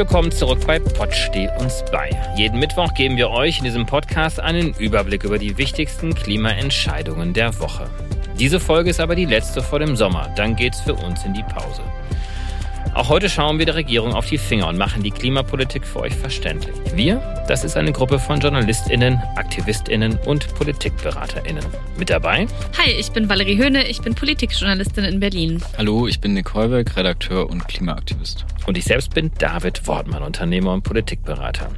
willkommen zurück bei Pott Steh uns bei. Jeden Mittwoch geben wir euch in diesem Podcast einen Überblick über die wichtigsten Klimaentscheidungen der Woche. Diese Folge ist aber die letzte vor dem Sommer. Dann geht's für uns in die Pause. Auch heute schauen wir der Regierung auf die Finger und machen die Klimapolitik für euch verständlich. Wir, das ist eine Gruppe von JournalistInnen, AktivistInnen und PolitikberaterInnen. Mit dabei? Hi, ich bin Valerie Höhne, ich bin Politikjournalistin in Berlin. Hallo, ich bin Nick Heuberg, Redakteur und Klimaaktivist. Und ich selbst bin David Wortmann, Unternehmer und Politikberater.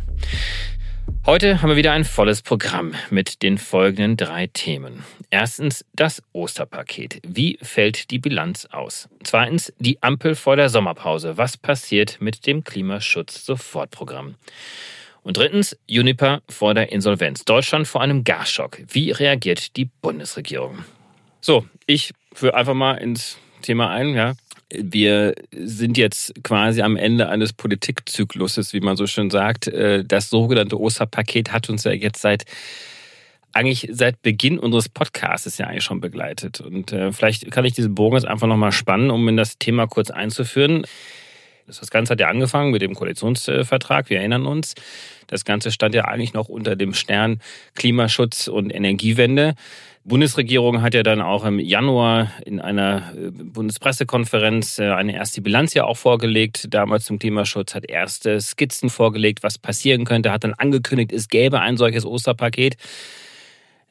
Heute haben wir wieder ein volles Programm mit den folgenden drei Themen. Erstens das Osterpaket. Wie fällt die Bilanz aus? Zweitens die Ampel vor der Sommerpause. Was passiert mit dem Klimaschutz-Sofortprogramm? Und drittens Uniper vor der Insolvenz. Deutschland vor einem Gasschock. Wie reagiert die Bundesregierung? So, ich führe einfach mal ins Thema ein. Ja, wir sind jetzt quasi am Ende eines Politikzykluses, wie man so schön sagt. Äh, das sogenannte Osterpaket hat uns ja jetzt seit eigentlich seit Beginn unseres Podcasts ja eigentlich schon begleitet. Und äh, vielleicht kann ich diesen Bogen jetzt einfach nochmal spannen, um in das Thema kurz einzuführen. Das Ganze hat ja angefangen mit dem Koalitionsvertrag, wir erinnern uns. Das Ganze stand ja eigentlich noch unter dem Stern Klimaschutz und Energiewende. Bundesregierung hat ja dann auch im Januar in einer äh, Bundespressekonferenz äh, eine erste Bilanz ja auch vorgelegt, damals zum Klimaschutz, hat erste Skizzen vorgelegt, was passieren könnte, hat dann angekündigt, es gäbe ein solches Osterpaket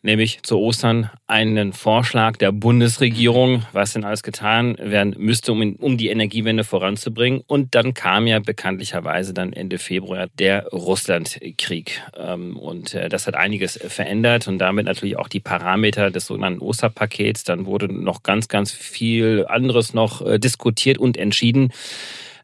nämlich zu Ostern einen Vorschlag der Bundesregierung, was denn alles getan werden müsste, um, um die Energiewende voranzubringen. Und dann kam ja bekanntlicherweise dann Ende Februar der Russlandkrieg. Ähm, und äh, das hat einiges verändert und damit natürlich auch die Parameter des sogenannten Osterpakets. Dann wurde noch ganz, ganz viel anderes noch äh, diskutiert und entschieden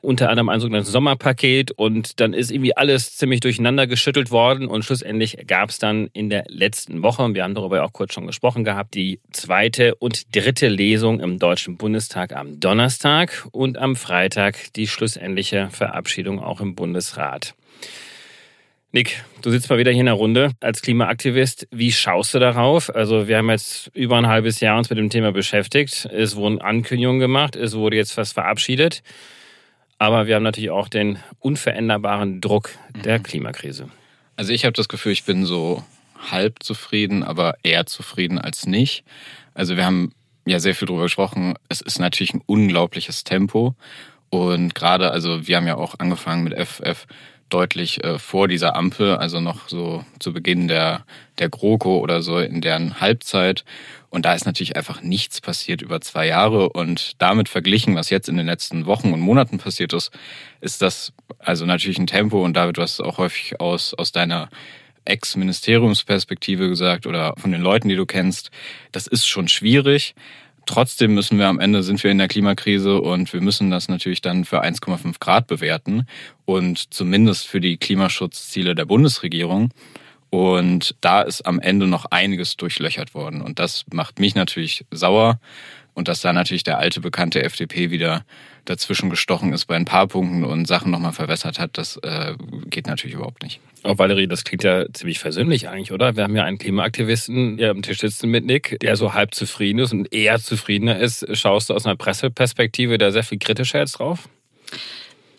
unter anderem ein sogenanntes Sommerpaket und dann ist irgendwie alles ziemlich durcheinander geschüttelt worden und schlussendlich gab es dann in der letzten Woche, und wir haben darüber auch kurz schon gesprochen gehabt, die zweite und dritte Lesung im Deutschen Bundestag am Donnerstag und am Freitag die schlussendliche Verabschiedung auch im Bundesrat. Nick, du sitzt mal wieder hier in der Runde als Klimaaktivist. Wie schaust du darauf? Also wir haben jetzt über ein halbes Jahr uns mit dem Thema beschäftigt. Es wurden Ankündigungen gemacht, es wurde jetzt was verabschiedet. Aber wir haben natürlich auch den unveränderbaren Druck der mhm. Klimakrise. Also ich habe das Gefühl, ich bin so halb zufrieden, aber eher zufrieden als nicht. Also wir haben ja sehr viel darüber gesprochen. Es ist natürlich ein unglaubliches Tempo. Und gerade, also wir haben ja auch angefangen mit FF deutlich äh, vor dieser Ampel, also noch so zu Beginn der, der GroKo oder so in deren Halbzeit. Und da ist natürlich einfach nichts passiert über zwei Jahre. Und damit verglichen, was jetzt in den letzten Wochen und Monaten passiert ist, ist das also natürlich ein Tempo. Und David, du hast auch häufig aus, aus deiner Ex-Ministeriumsperspektive gesagt oder von den Leuten, die du kennst, das ist schon schwierig. Trotzdem müssen wir am Ende sind wir in der Klimakrise und wir müssen das natürlich dann für 1,5 Grad bewerten und zumindest für die Klimaschutzziele der Bundesregierung. Und da ist am Ende noch einiges durchlöchert worden. Und das macht mich natürlich sauer. Und dass da natürlich der alte bekannte FDP wieder dazwischen gestochen ist bei ein paar Punkten und Sachen nochmal verwässert hat, das äh, geht natürlich überhaupt nicht. Auch Valerie, das klingt ja ziemlich versöhnlich eigentlich, oder? Wir haben ja einen Klimaaktivisten hier am Tisch sitzen mit Nick, der so halb zufrieden ist und eher zufriedener ist. Schaust du aus einer Presseperspektive da sehr viel kritischer jetzt drauf?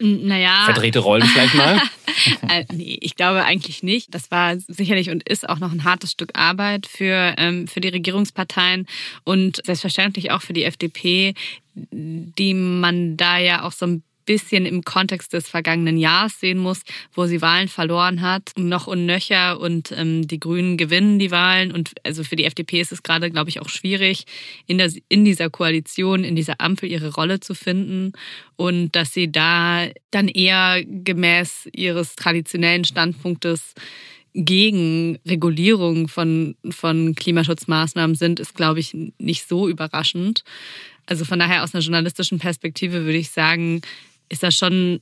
Naja. Verdrehte Rollen vielleicht mal? äh, nee, ich glaube eigentlich nicht. Das war sicherlich und ist auch noch ein hartes Stück Arbeit für, ähm, für die Regierungsparteien und selbstverständlich auch für die FDP, die man da ja auch so ein bisschen im Kontext des vergangenen Jahres sehen muss, wo sie Wahlen verloren hat, noch und nöcher und ähm, die Grünen gewinnen die Wahlen. Und also für die FDP ist es gerade, glaube ich, auch schwierig, in, der, in dieser Koalition, in dieser Ampel ihre Rolle zu finden und dass sie da dann eher gemäß ihres traditionellen Standpunktes gegen Regulierung von, von Klimaschutzmaßnahmen sind, ist, glaube ich, nicht so überraschend. Also von daher aus einer journalistischen Perspektive würde ich sagen, ist das schon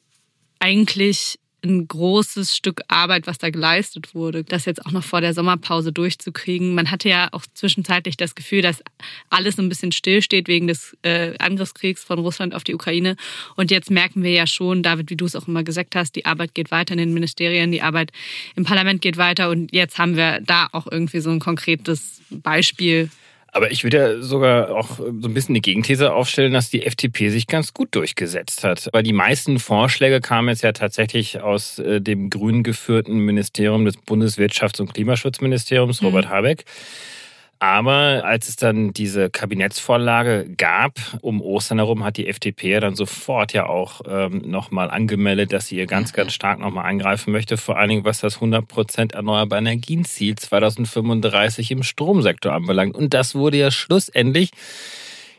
eigentlich ein großes Stück Arbeit, was da geleistet wurde, das jetzt auch noch vor der Sommerpause durchzukriegen. Man hatte ja auch zwischenzeitlich das Gefühl, dass alles so ein bisschen stillsteht wegen des äh, Angriffskriegs von Russland auf die Ukraine. Und jetzt merken wir ja schon, David, wie du es auch immer gesagt hast, die Arbeit geht weiter in den Ministerien, die Arbeit im Parlament geht weiter. Und jetzt haben wir da auch irgendwie so ein konkretes Beispiel Aber ich würde ja sogar auch so ein bisschen die Gegenthese aufstellen, dass die FDP sich ganz gut durchgesetzt hat. Weil die meisten Vorschläge kamen jetzt ja tatsächlich aus äh, dem grün geführten Ministerium des Bundeswirtschafts- und Klimaschutzministeriums, mhm. Robert Habeck. Aber als es dann diese Kabinettsvorlage gab, um Ostern herum, hat die FDP ja dann sofort ja auch ähm, nochmal angemeldet, dass sie hier ganz, ganz stark nochmal eingreifen möchte. Vor allen Dingen, was das 100% erneuerbare Energien-Ziel 2035 im Stromsektor anbelangt. Und das wurde ja schlussendlich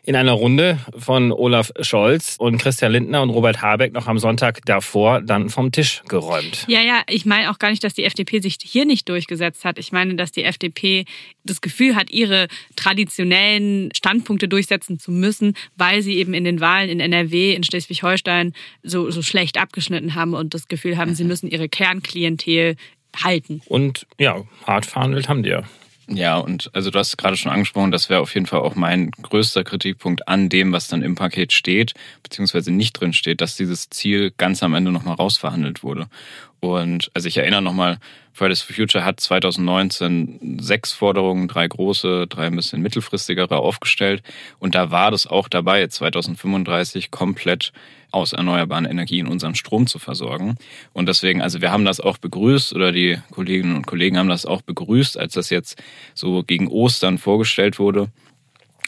in einer Runde von Olaf Scholz und Christian Lindner und Robert Habeck noch am Sonntag davor dann vom Tisch geräumt. Ja, ja, ich meine auch gar nicht, dass die FDP sich hier nicht durchgesetzt hat. Ich meine, dass die FDP das Gefühl hat, ihre traditionellen Standpunkte durchsetzen zu müssen, weil sie eben in den Wahlen in NRW, in Schleswig-Holstein so, so schlecht abgeschnitten haben und das Gefühl haben, sie müssen ihre Kernklientel halten. Und ja, hart verhandelt haben die ja. Ja, und also du hast gerade schon angesprochen, das wäre auf jeden Fall auch mein größter Kritikpunkt an dem, was dann im Paket steht, beziehungsweise nicht drin steht, dass dieses Ziel ganz am Ende nochmal rausverhandelt wurde. Und also ich erinnere nochmal, Fridays for Future hat 2019 sechs Forderungen, drei große, drei ein bisschen mittelfristigere aufgestellt. Und da war das auch dabei, 2035 komplett aus erneuerbaren Energien unseren Strom zu versorgen. Und deswegen, also wir haben das auch begrüßt oder die Kolleginnen und Kollegen haben das auch begrüßt, als das jetzt so gegen Ostern vorgestellt wurde.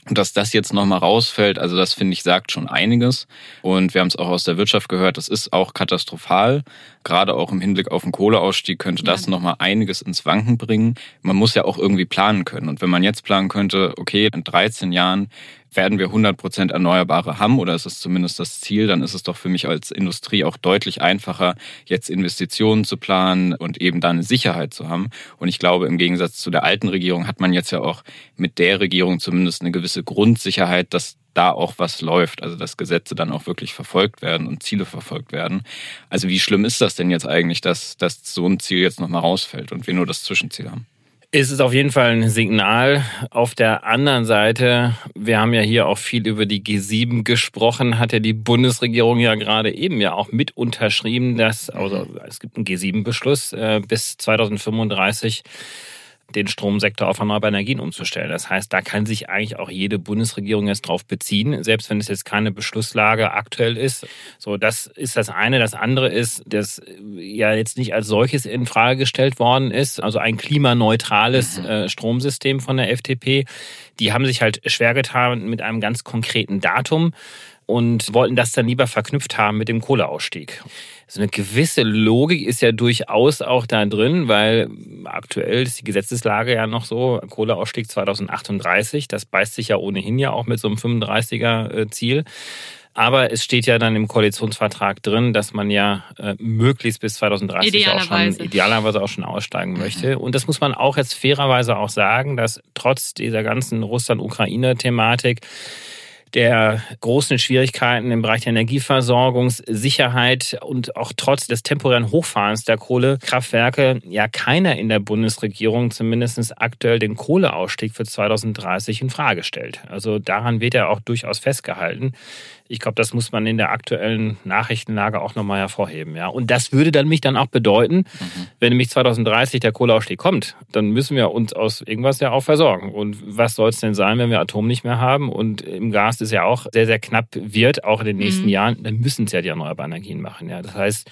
Und dass das jetzt nochmal rausfällt, also das finde ich, sagt schon einiges. Und wir haben es auch aus der Wirtschaft gehört, das ist auch katastrophal. Gerade auch im Hinblick auf den Kohleausstieg könnte das ja. nochmal einiges ins Wanken bringen. Man muss ja auch irgendwie planen können. Und wenn man jetzt planen könnte, okay, in 13 Jahren werden wir 100 Prozent Erneuerbare haben oder ist es zumindest das Ziel, dann ist es doch für mich als Industrie auch deutlich einfacher, jetzt Investitionen zu planen und eben da eine Sicherheit zu haben. Und ich glaube, im Gegensatz zu der alten Regierung hat man jetzt ja auch mit der Regierung zumindest eine gewisse Grundsicherheit, dass da auch was läuft, also dass Gesetze dann auch wirklich verfolgt werden und Ziele verfolgt werden. Also wie schlimm ist das denn jetzt eigentlich, dass, dass so ein Ziel jetzt nochmal rausfällt und wir nur das Zwischenziel haben? Ist es auf jeden Fall ein Signal. Auf der anderen Seite, wir haben ja hier auch viel über die G7 gesprochen, hat ja die Bundesregierung ja gerade eben ja auch mit unterschrieben, dass, also es gibt einen G7-Beschluss äh, bis 2035 den Stromsektor auf erneuerbare Energien umzustellen. Das heißt, da kann sich eigentlich auch jede Bundesregierung jetzt drauf beziehen, selbst wenn es jetzt keine Beschlusslage aktuell ist. So, das ist das eine. Das andere ist, dass ja jetzt nicht als solches in Frage gestellt worden ist, also ein klimaneutrales mhm. äh, Stromsystem von der FDP. Die haben sich halt schwer getan mit einem ganz konkreten Datum und wollten das dann lieber verknüpft haben mit dem Kohleausstieg. So eine gewisse Logik ist ja durchaus auch da drin, weil aktuell ist die Gesetzeslage ja noch so, Kohleausstieg 2038, das beißt sich ja ohnehin ja auch mit so einem 35er äh, Ziel. Aber es steht ja dann im Koalitionsvertrag drin, dass man ja äh, möglichst bis 2030 auch schon idealerweise auch schon aussteigen mhm. möchte. Und das muss man auch jetzt fairerweise auch sagen, dass trotz dieser ganzen Russland-Ukraine-Thematik der großen Schwierigkeiten im Bereich der Energieversorgungssicherheit und auch trotz des temporären Hochfahrens der Kohlekraftwerke ja keiner in der Bundesregierung zumindest aktuell den Kohleausstieg für 2030 in Frage stellt. Also daran wird ja auch durchaus festgehalten. Ich glaube, das muss man in der aktuellen Nachrichtenlage auch nochmal hervorheben. Ja. Und das würde dann mich dann auch bedeuten, mhm. wenn nämlich 2030 der Kohleausstieg kommt, dann müssen wir uns aus irgendwas ja auch versorgen. Und was soll es denn sein, wenn wir Atom nicht mehr haben und im Gas ist ja auch sehr, sehr knapp wird, auch in den nächsten mhm. Jahren, dann müssen es ja die erneuerbaren Energien machen. Ja. Das heißt,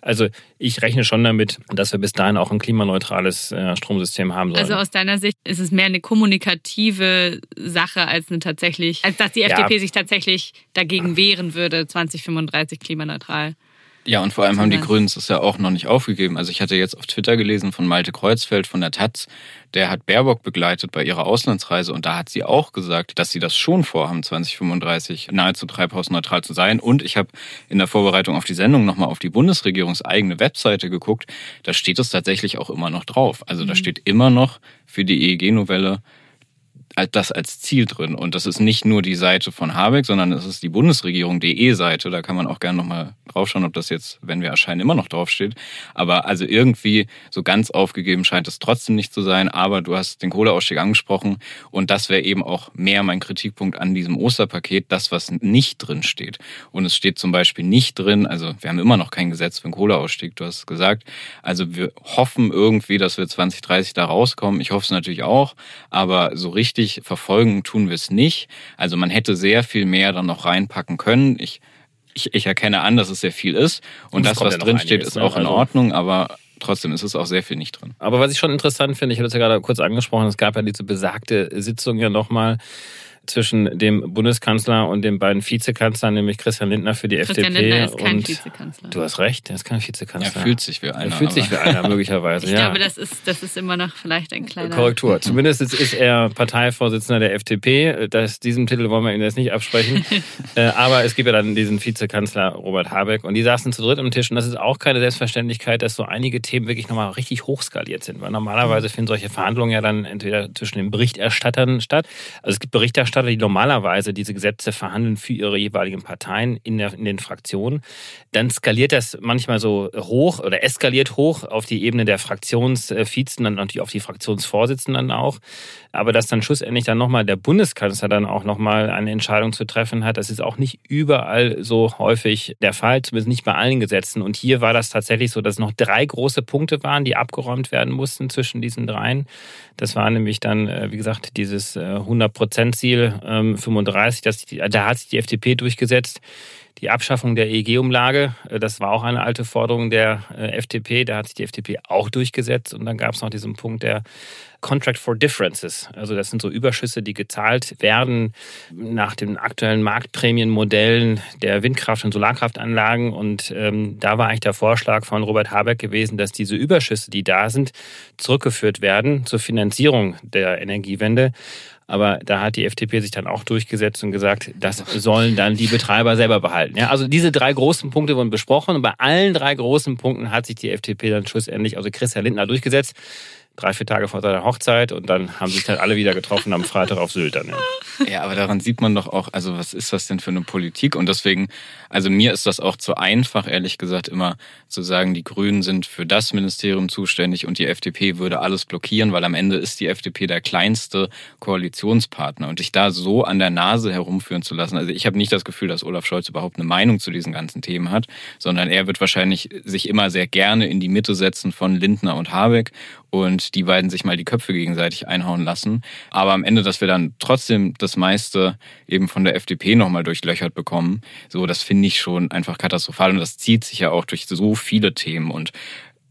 also ich rechne schon damit, dass wir bis dahin auch ein klimaneutrales äh, Stromsystem haben sollen. Also aus deiner Sicht ist es mehr eine kommunikative Sache als eine tatsächlich, als dass die FDP ja. sich tatsächlich dagegen wehren würde, 2035 klimaneutral. Ja, und vor allem haben die Grünen es ja auch noch nicht aufgegeben. Also ich hatte jetzt auf Twitter gelesen von Malte Kreuzfeld von der Taz, der hat Baerbock begleitet bei ihrer Auslandsreise und da hat sie auch gesagt, dass sie das schon vorhaben, 2035 nahezu treibhausneutral zu sein. Und ich habe in der Vorbereitung auf die Sendung nochmal auf die Bundesregierungseigene Webseite geguckt. Da steht es tatsächlich auch immer noch drauf. Also da mhm. steht immer noch für die EEG-Novelle das als Ziel drin. Und das ist nicht nur die Seite von Habeck, sondern es ist die Bundesregierung.de Seite. Da kann man auch gerne nochmal draufschauen, ob das jetzt, wenn wir erscheinen, immer noch draufsteht. Aber also irgendwie so ganz aufgegeben scheint es trotzdem nicht zu sein. Aber du hast den Kohleausstieg angesprochen. Und das wäre eben auch mehr mein Kritikpunkt an diesem Osterpaket, das, was nicht drin steht. Und es steht zum Beispiel nicht drin, also wir haben immer noch kein Gesetz für den Kohleausstieg, du hast gesagt. Also wir hoffen irgendwie, dass wir 2030 da rauskommen. Ich hoffe es natürlich auch. Aber so richtig wirklich verfolgen tun wir es nicht. Also man hätte sehr viel mehr dann noch reinpacken können. Ich, ich, ich erkenne an, dass es sehr viel ist. Und, und das, was ja drinsteht, ist ne? auch in also Ordnung, aber trotzdem ist es auch sehr viel nicht drin. Aber was ich schon interessant finde, ich habe das ja gerade kurz angesprochen, es gab ja diese besagte Sitzung ja nochmal zwischen dem Bundeskanzler und den beiden Vizekanzlern, nämlich Christian Lindner für die Christian FDP. Lindner ist kein und Vizekanzler. Du hast recht, er ist kein Vizekanzler. Er fühlt sich wie einer. Er fühlt sich wie einer, möglicherweise. Ich ja. glaube, das ist, das ist immer noch vielleicht ein kleiner. Korrektur. Zumindest ist er Parteivorsitzender der FDP. Das, diesen Titel wollen wir ihm jetzt nicht absprechen. Äh, aber es gibt ja dann diesen Vizekanzler Robert Habeck und die saßen zu dritt am Tisch und das ist auch keine Selbstverständlichkeit, dass so einige Themen wirklich nochmal richtig hochskaliert sind. Weil normalerweise finden solche Verhandlungen ja dann entweder zwischen den Berichterstattern statt. Also es gibt Berichterstatter, Berichterstatter, die normalerweise diese Gesetze verhandeln für ihre jeweiligen Parteien in, der, in den Fraktionen, dann skaliert das manchmal so hoch oder eskaliert hoch auf die Ebene der Fraktionsvizen, dann natürlich auf die Fraktionsvorsitzenden auch. Aber dass dann schlussendlich dann nochmal der Bundeskanzler dann auch nochmal eine Entscheidung zu treffen hat, das ist auch nicht überall so häufig der Fall, zumindest nicht bei allen Gesetzen. Und hier war das tatsächlich so, dass noch drei große Punkte waren, die abgeräumt werden mussten zwischen diesen dreien. Das war nämlich dann, äh, wie gesagt, dieses 100-Prozent-Ziel äh, 35, das, da hat sich die FDP durchgesetzt. Die Abschaffung der EEG-Umlage, äh, das war auch eine alte Forderung der FDP, da hat sich die FDP auch durchgesetzt. Und dann gab es noch diesen Punkt der Contract for Differences. Also das sind so Überschüsse, die gezahlt werden nach den aktuellen Marktprämienmodellen der Windkraft- und Solarkraftanlagen. Und ähm, da war eigentlich der Vorschlag von Robert Habeck gewesen, dass diese Überschüsse, die da sind, zurückgeführt werden zur Finanzierung der Energiewende. Aber da hat die FDP sich dann auch durchgesetzt und gesagt, das sollen dann die Betreiber selber behalten. Ja, also diese drei großen Punkte wurden besprochen und bei allen drei großen Punkten hat sich die FDP dann schlussendlich, also Christian Lindner durchgesetzt drei, vier Tage vor seiner Hochzeit und dann haben sich dann alle wieder getroffen am Freitag auf Sylt dann. Ja. ja, aber daran sieht man doch auch, also was ist das denn für eine Politik? Und deswegen, also mir ist das auch zu einfach, ehrlich gesagt, immer zu sagen, die Grünen sind für das Ministerium zuständig und die FDP würde alles blockieren, weil am Ende ist die FDP der kleinste Koalitionspartner. Und dich da so an der Nase herumführen zu lassen, also ich habe nicht das Gefühl, dass Olaf Scholz überhaupt eine Meinung zu diesen ganzen Themen hat, sondern er wird wahrscheinlich sich immer sehr gerne in die Mitte setzen von Lindner und Habeck und die beiden sich mal die Köpfe gegenseitig einhauen lassen. Aber am Ende, dass wir dann trotzdem das meiste eben von der FDP nochmal durchlöchert bekommen, so, das finde ich schon einfach katastrophal und das zieht sich ja auch durch so viele Themen und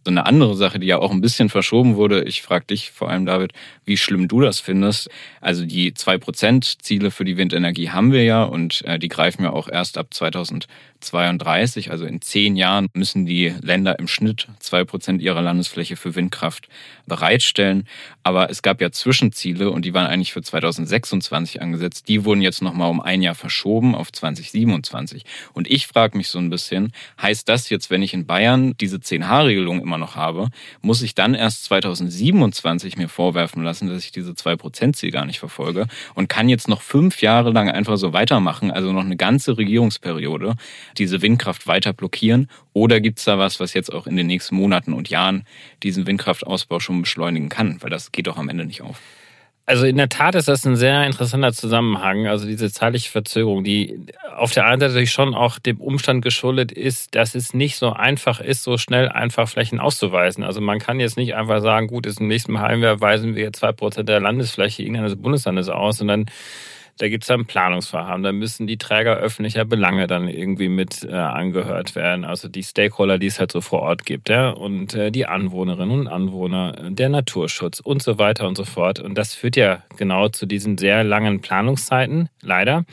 so eine andere Sache, die ja auch ein bisschen verschoben wurde. Ich frage dich vor allem, David, wie schlimm du das findest. Also die 2%-Ziele für die Windenergie haben wir ja und äh, die greifen ja auch erst ab 2000 2032, also in zehn Jahren, müssen die Länder im Schnitt zwei Prozent ihrer Landesfläche für Windkraft bereitstellen. Aber es gab ja Zwischenziele und die waren eigentlich für 2026 angesetzt. Die wurden jetzt nochmal um ein Jahr verschoben auf 2027. Und ich frage mich so ein bisschen, heißt das jetzt, wenn ich in Bayern diese 10H-Regelung immer noch habe, muss ich dann erst 2027 mir vorwerfen lassen, dass ich diese 2%-Ziel gar nicht verfolge und kann jetzt noch fünf Jahre lang einfach so weitermachen, also noch eine ganze Regierungsperiode, diese Windkraft weiter blockieren? Oder gibt es da was, was jetzt auch in den nächsten Monaten und Jahren diesen Windkraftausbau schon beschleunigen kann? Weil das geht doch am Ende nicht auf. Also in der Tat ist das ein sehr interessanter Zusammenhang. Also diese zeitliche Verzögerung, die auf der einen Seite natürlich schon auch dem Umstand geschuldet ist, dass es nicht so einfach ist, so schnell einfach Flächen auszuweisen. Also man kann jetzt nicht einfach sagen, gut, ist im nächsten Halbjahr weisen wir zwei Prozent der Landesfläche irgendeines Bundeslandes aus, sondern da gibt es dann Planungsverfahren, da müssen die Träger öffentlicher Belange dann irgendwie mit äh, angehört werden. Also die Stakeholder, die es halt so vor Ort gibt, ja, und äh, die Anwohnerinnen und Anwohner, der Naturschutz und so weiter und so fort. Und das führt ja genau zu diesen sehr langen Planungszeiten, leider.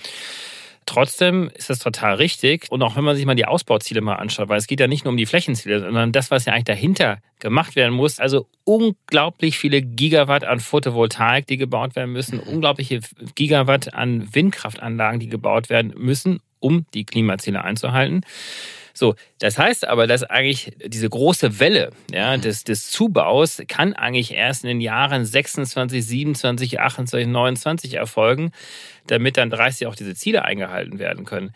Trotzdem ist das total richtig. Und auch wenn man sich mal die Ausbauziele mal anschaut, weil es geht ja nicht nur um die Flächenziele, sondern das, was ja eigentlich dahinter gemacht werden muss. Also unglaublich viele Gigawatt an Photovoltaik, die gebaut werden müssen, unglaubliche Gigawatt an Windkraftanlagen, die gebaut werden müssen, um die Klimaziele einzuhalten. So, das heißt aber, dass eigentlich diese große Welle ja, des, des Zubaus kann eigentlich erst in den Jahren 26, 27, 28, 29 erfolgen, damit dann 30 auch diese Ziele eingehalten werden können.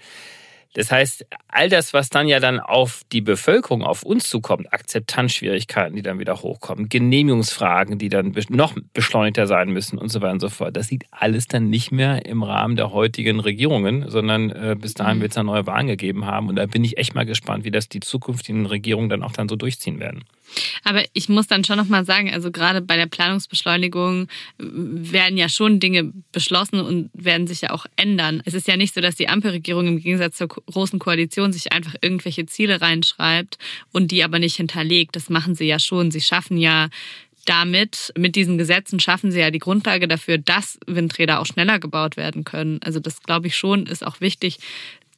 Das heißt, all das, was dann ja dann auf die Bevölkerung, auf uns zukommt, Akzeptanzschwierigkeiten, die dann wieder hochkommen, Genehmigungsfragen, die dann noch beschleunigter sein müssen und so weiter und so fort, das liegt alles dann nicht mehr im Rahmen der heutigen Regierungen, sondern äh, bis dahin mhm. wird es dann neue Wahlen gegeben haben. Und da bin ich echt mal gespannt, wie das die zukünftigen Regierungen dann auch dann so durchziehen werden. Aber ich muss dann schon nochmal sagen, also gerade bei der Planungsbeschleunigung werden ja schon Dinge beschlossen und werden sich ja auch ändern. Es ist ja nicht so, dass die Ampelregierung im Gegensatz zur großen Koalition sich einfach irgendwelche Ziele reinschreibt und die aber nicht hinterlegt. Das machen sie ja schon. Sie schaffen ja damit, mit diesen Gesetzen schaffen sie ja die Grundlage dafür, dass Windräder auch schneller gebaut werden können. Also das glaube ich schon, ist auch wichtig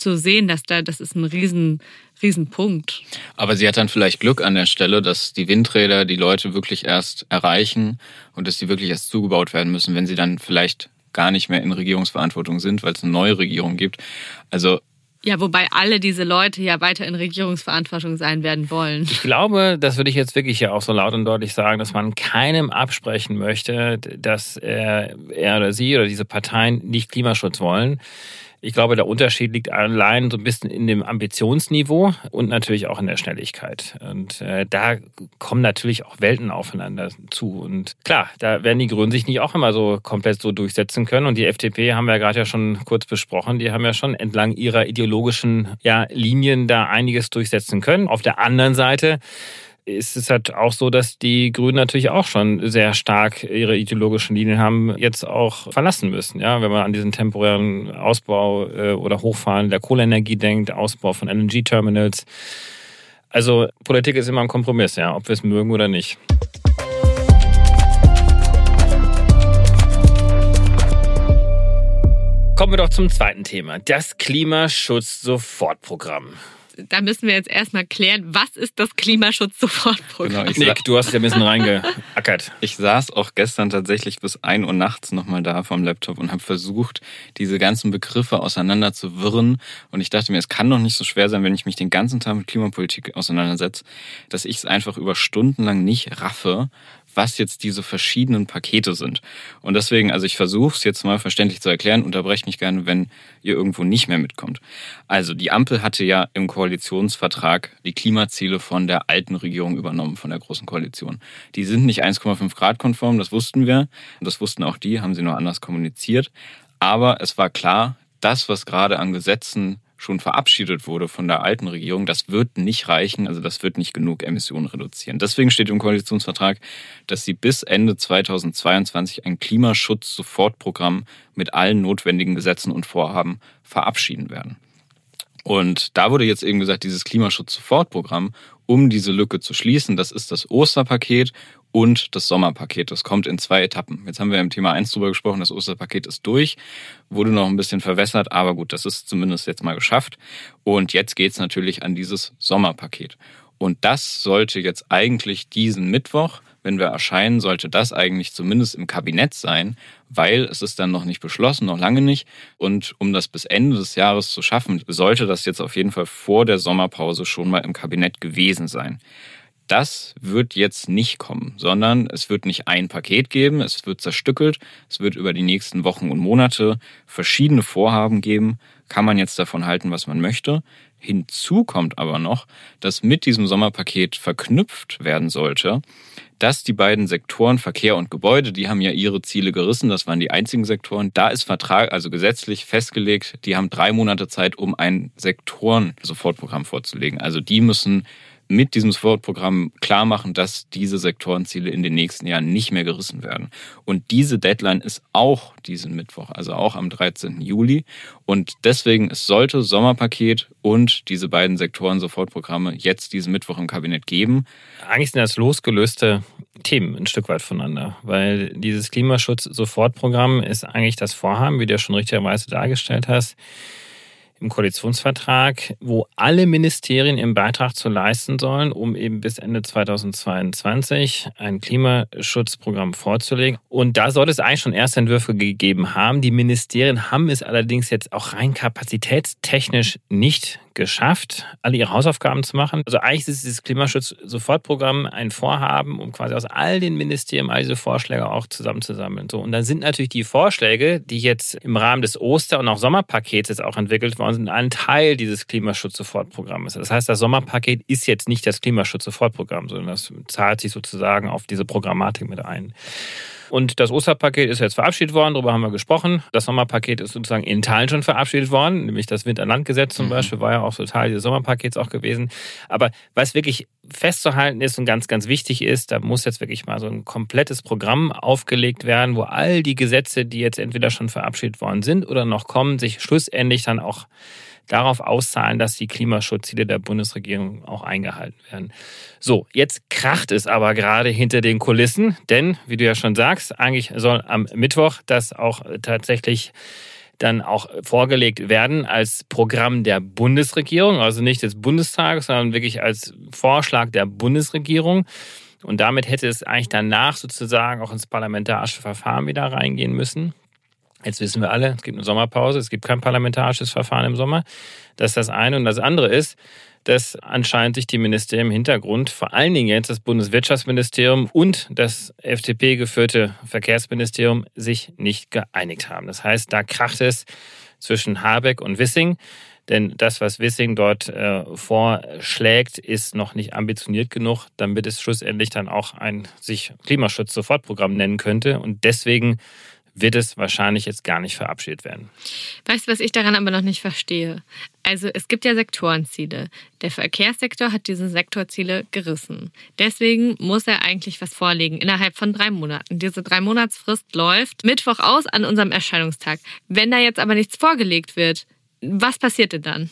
zu sehen, dass da, das ist ein riesen, riesen Punkt. Aber sie hat dann vielleicht Glück an der Stelle, dass die Windräder die Leute wirklich erst erreichen und dass die wirklich erst zugebaut werden müssen, wenn sie dann vielleicht gar nicht mehr in Regierungsverantwortung sind, weil es eine neue Regierung gibt. Also ja, wobei alle diese Leute ja weiter in Regierungsverantwortung sein werden wollen. Ich glaube, das würde ich jetzt wirklich ja auch so laut und deutlich sagen, dass man keinem absprechen möchte, dass er, er oder sie oder diese Parteien nicht Klimaschutz wollen. Ich glaube, der Unterschied liegt allein so ein bisschen in dem Ambitionsniveau und natürlich auch in der Schnelligkeit. Und äh, da kommen natürlich auch Welten aufeinander zu. Und klar, da werden die Grünen sich nicht auch immer so komplett so durchsetzen können. Und die FDP haben wir ja gerade ja schon kurz besprochen, die haben ja schon entlang ihrer ideologischen ja, Linien da einiges durchsetzen können. Auf der anderen Seite ist es halt auch so, dass die Grünen natürlich auch schon sehr stark ihre ideologischen Linien haben jetzt auch verlassen müssen. Ja, wenn man an diesen temporären Ausbau äh, oder Hochfahren der Kohleenergie denkt, Ausbau von LNG-Terminals. Also Politik ist immer ein Kompromiss, ja, ob wir es mögen oder nicht. Kommen wir doch zum zweiten Thema, das Klimaschutz-Sofortprogramm da müssen wir jetzt erstmal klären, was ist das Klimaschutz-Sofortprogramm? Genau, Nick, du hast ja ein bisschen reingeackert. Ich saß auch gestern tatsächlich bis ein Uhr nachts nochmal da vom Laptop und habe versucht, diese ganzen Begriffe auseinander zu wirren. Und ich dachte mir, es kann doch nicht so schwer sein, wenn ich mich den ganzen Tag mit Klimapolitik auseinandersetze, dass ich es einfach über Stunden lang nicht raffe, was jetzt diese verschiedenen Pakete sind. Und deswegen, also ich versuche es jetzt mal verständlich zu erklären, unterbrecht mich gerne, wenn ihr irgendwo nicht mehr mitkommt. Also die Ampel hatte ja im Koalitionsvertrag die Klimaziele von der alten Regierung übernommen, von der Großen Koalition. Die sind nicht 1,5 Grad konform, das wussten wir. Das wussten auch die, haben sie nur anders kommuniziert. Aber es war klar, das, was gerade an Gesetzen schon verabschiedet wurde von der alten Regierung, das wird nicht reichen, also das wird nicht genug Emissionen reduzieren. Deswegen steht im Koalitionsvertrag, dass sie bis Ende 2022 ein Klimaschutz-Sofortprogramm mit allen notwendigen Gesetzen und Vorhaben verabschieden werden. Und da wurde jetzt eben gesagt, dieses Klimaschutz-Sofortprogramm, um diese Lücke zu schließen, das ist das Osterpaket und das Sommerpaket. Das kommt in zwei Etappen. Jetzt haben wir im Thema 1 drüber gesprochen, das Osterpaket ist durch, wurde noch ein bisschen verwässert, aber gut, das ist zumindest jetzt mal geschafft. Und jetzt geht's natürlich an dieses Sommerpaket. Und das sollte jetzt eigentlich diesen Mittwoch, wenn wir erscheinen, sollte das eigentlich zumindest im Kabinett sein, weil es ist dann noch nicht beschlossen, noch lange nicht. Und um das bis Ende des Jahres zu schaffen, sollte das jetzt auf jeden Fall vor der Sommerpause schon mal im Kabinett gewesen sein das wird jetzt nicht kommen, sondern es wird nicht ein Paket geben, es wird zerstückelt, es wird über die nächsten Wochen und Monate verschiedene Vorhaben geben, kann man jetzt davon halten, was man möchte. Hinzu kommt aber noch, dass mit diesem Sommerpaket verknüpft werden sollte, dass die beiden Sektoren Verkehr und Gebäude, die haben ja ihre Ziele gerissen, das waren die einzigen Sektoren. Da ist Vertrag, also gesetzlich festgelegt, die haben drei Monate Zeit, um ein Sektoren-Sofortprogramm vorzulegen. Also die müssen mit diesem Supportprogramm klar machen, dass diese Sektorenziele in den nächsten Jahren nicht mehr gerissen werden. Und diese Deadline ist auch diesen Mittwoch, also auch am 13. Juli. Und deswegen, es sollte Sommerpaket und diese beiden Sektoren-Sofortprogramme jetzt diesen Mittwoch im Kabinett geben. Eigentlich sind das losgelöste Themen ein Stück weit voneinander, weil dieses Klimaschutz-Sofortprogramm ist eigentlich das Vorhaben, wie du ja schon richtigerweise dargestellt hast, im Koalitionsvertrag, wo alle Ministerien ihren Beitrag zu leisten sollen, um eben bis Ende 2022 ein Klimaschutzprogramm vorzulegen. Und da soll es eigentlich schon erste Entwürfe gegeben haben. Die Ministerien haben es allerdings jetzt auch rein kapazitätstechnisch nicht geschafft, alle ihre Hausaufgaben zu machen. Also eigentlich ist dieses Klimaschutz-Sofortprogramm ein Vorhaben, um quasi aus all den Ministerien all diese Vorschläge auch zusammenzusammeln. So, und dann sind natürlich die Vorschläge, die jetzt im Rahmen des Oster- und auch Sommerpakets jetzt auch entwickelt worden sind, ein Teil dieses Klimaschutz-Sofortprogramms. Das heißt, das Sommerpaket ist jetzt nicht das Klimaschutz-Sofortprogramm, sondern das zahlt sich sozusagen auf diese Programmatik mit ein. Und das Osterpaket ist jetzt verabschiedet worden, darüber haben wir gesprochen. Das Sommerpaket ist sozusagen in Teilen schon verabschiedet worden, nämlich das Winterlandgesetz zum mhm. Beispiel war ja auch so Teil dieses Sommerpakets auch gewesen. Aber was wirklich festzuhalten ist und ganz, ganz wichtig ist, da muss jetzt wirklich mal so ein komplettes Programm aufgelegt werden, wo all die Gesetze, die jetzt entweder schon verabschiedet worden sind oder noch kommen, sich schlussendlich dann auch darauf auszahlen, dass die Klimaschutzziele der Bundesregierung auch eingehalten werden. So, jetzt kracht es aber gerade hinter den Kulissen, denn, wie du ja schon sagst, eigentlich soll am Mittwoch das auch tatsächlich dann auch vorgelegt werden als Programm der Bundesregierung, also nicht des Bundestages, sondern wirklich als Vorschlag der Bundesregierung. Und damit hätte es eigentlich danach sozusagen auch ins parlamentarische Verfahren wieder reingehen müssen. Jetzt wissen wir alle, es gibt eine Sommerpause, es gibt kein parlamentarisches Verfahren im Sommer. Das ist das eine. Und das andere ist, dass anscheinend sich die Ministerien im Hintergrund, vor allen Dingen jetzt das Bundeswirtschaftsministerium und das FDP-geführte Verkehrsministerium, sich nicht geeinigt haben. Das heißt, da kracht es zwischen Habeck und Wissing. Denn das, was Wissing dort äh, vorschlägt, ist noch nicht ambitioniert genug, damit es schlussendlich dann auch ein sich Klimaschutz-Sofortprogramm nennen könnte. Und deswegen wird es wahrscheinlich jetzt gar nicht verabschiedet werden. Weißt du, was ich daran aber noch nicht verstehe? Also es gibt ja Sektorenziele. Der Verkehrssektor hat diese Sektorziele gerissen. Deswegen muss er eigentlich was vorlegen innerhalb von drei Monaten. Diese drei Monatsfrist läuft Mittwoch aus an unserem Erscheinungstag. Wenn da jetzt aber nichts vorgelegt wird, was passiert denn dann?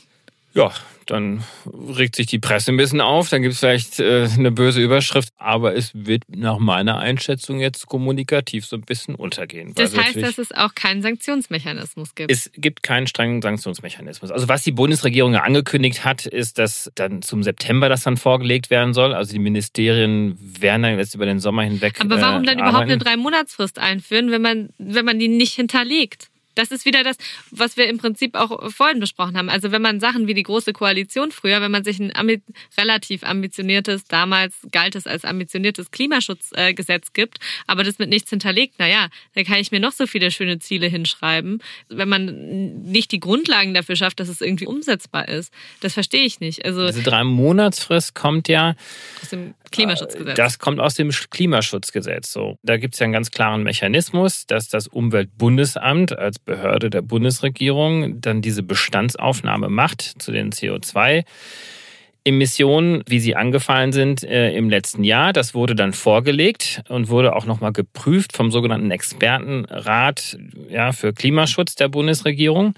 Ja, dann regt sich die Presse ein bisschen auf, dann gibt es vielleicht äh, eine böse Überschrift, aber es wird nach meiner Einschätzung jetzt kommunikativ so ein bisschen untergehen. Das heißt, dass es auch keinen Sanktionsmechanismus gibt? Es gibt keinen strengen Sanktionsmechanismus. Also was die Bundesregierung ja angekündigt hat, ist, dass dann zum September das dann vorgelegt werden soll. Also die Ministerien werden dann jetzt über den Sommer hinweg. Aber warum dann äh, überhaupt eine Drei-Monats-Frist einführen, wenn man, wenn man die nicht hinterlegt? Das ist wieder das, was wir im Prinzip auch vorhin besprochen haben. Also wenn man Sachen wie die Große Koalition früher, wenn man sich ein ambi relativ ambitioniertes, damals galt es als ambitioniertes Klimaschutzgesetz gibt, aber das mit nichts hinterlegt, naja, dann kann ich mir noch so viele schöne Ziele hinschreiben. Wenn man nicht die Grundlagen dafür schafft, dass es irgendwie umsetzbar ist, das verstehe ich nicht. Also Diese drei Monatsfrist kommt ja aus dem Klimaschutzgesetz. Das kommt aus dem Klimaschutzgesetz. So, da gibt es ja einen ganz klaren Mechanismus, dass das Umweltbundesamt als Behörde der Bundesregierung dann diese Bestandsaufnahme macht zu den CO2. Emissionen, wie sie angefallen sind äh, im letzten Jahr. Das wurde dann vorgelegt und wurde auch nochmal geprüft vom sogenannten Expertenrat ja, für Klimaschutz der Bundesregierung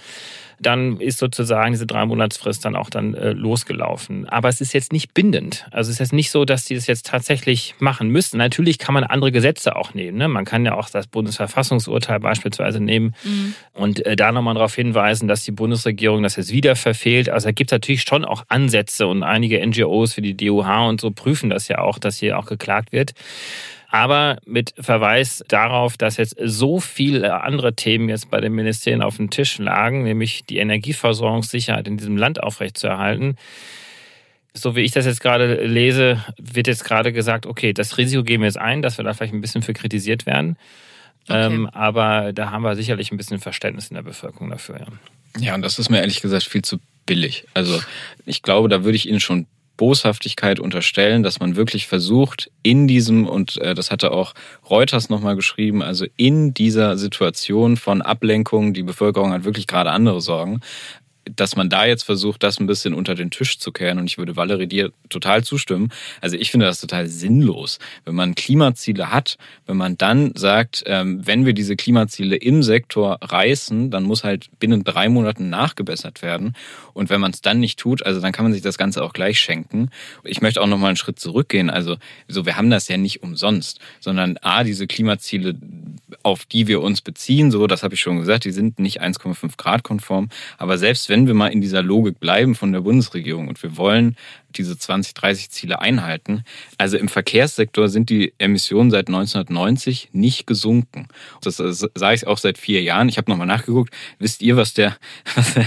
dann ist sozusagen diese drei Monatsfrist dann auch dann äh, losgelaufen. Aber es ist jetzt nicht bindend. Also es ist jetzt nicht so, dass die das jetzt tatsächlich machen müssen. Natürlich kann man andere Gesetze auch nehmen. Ne? Man kann ja auch das Bundesverfassungsurteil beispielsweise nehmen mhm. und äh, da nochmal darauf hinweisen, dass die Bundesregierung das jetzt wieder verfehlt. Also da gibt es natürlich schon auch Ansätze und einige NGOs wie die DUH und so prüfen das ja auch, dass hier auch geklagt wird aber mit Verweis darauf, dass jetzt so viele andere Themen jetzt bei den Ministerien auf dem Tisch lagen, nämlich die Energieversorgungssicherheit in diesem Land aufrechtzuerhalten. So wie ich das jetzt gerade lese, wird jetzt gerade gesagt, okay, das Risiko gehen wir jetzt ein, dass wir da vielleicht ein bisschen für kritisiert werden. Okay. Ähm, aber da haben wir sicherlich ein bisschen Verständnis in der Bevölkerung dafür. Ja. ja, und das ist mir ehrlich gesagt viel zu billig. Also ich glaube, da würde ich Ihnen schon Boshaftigkeit unterstellen, dass man wirklich versucht, in diesem, und äh, das hatte auch Reuters nochmal geschrieben, also in dieser Situation von Ablenkung, die Bevölkerung hat wirklich gerade andere Sorgen, dass man da jetzt versucht, das ein bisschen unter den Tisch zu kehren. Und ich würde Valerie dir total zustimmen. Also ich finde das total sinnlos. Wenn man Klimaziele hat, wenn man dann sagt, ähm, wenn wir diese Klimaziele im Sektor reißen, dann muss halt binnen drei Monaten nachgebessert werden. Und wenn man es dann nicht tut, also dann kann man sich das Ganze auch gleich schenken. Ich möchte auch noch mal einen Schritt zurückgehen. Also so, wir haben das ja nicht umsonst, sondern a, diese Klimaziele, auf die wir uns beziehen, so, das habe ich schon gesagt, die sind nicht 1,5 Grad konform. Aber selbst wenn wir mal in dieser Logik bleiben von der Bundesregierung und wir wollen diese 2030 Ziele einhalten, also im Verkehrssektor sind die Emissionen seit 1990 nicht gesunken. Das sage ich auch seit vier Jahren. Ich habe nochmal nachgeguckt. Wisst ihr, was der, was der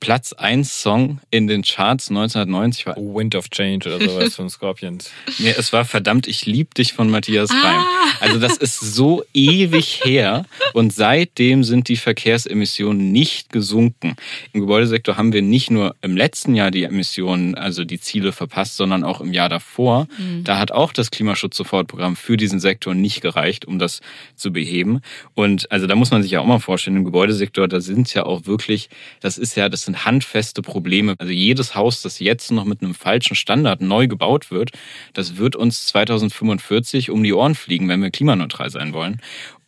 Platz 1 Song in den Charts 1990 war. Wind of Change oder sowas von Scorpions. Nee, es war verdammt, ich lieb dich von Matthias Ah. Reim. Also das ist so ewig her und seitdem sind die Verkehrsemissionen nicht gesunken. Im Gebäudesektor haben wir nicht nur im letzten Jahr die Emissionen, also die Ziele verpasst, sondern auch im Jahr davor. Da hat auch das Klimaschutz-Sofortprogramm für diesen Sektor nicht gereicht, um das zu beheben. Und also da muss man sich ja auch mal vorstellen, im Gebäudesektor, da sind es ja auch wirklich, das ist ja, das sind handfeste Probleme. Also jedes Haus, das jetzt noch mit einem falschen Standard neu gebaut wird, das wird uns 2045 um die Ohren fliegen, wenn wir klimaneutral sein wollen.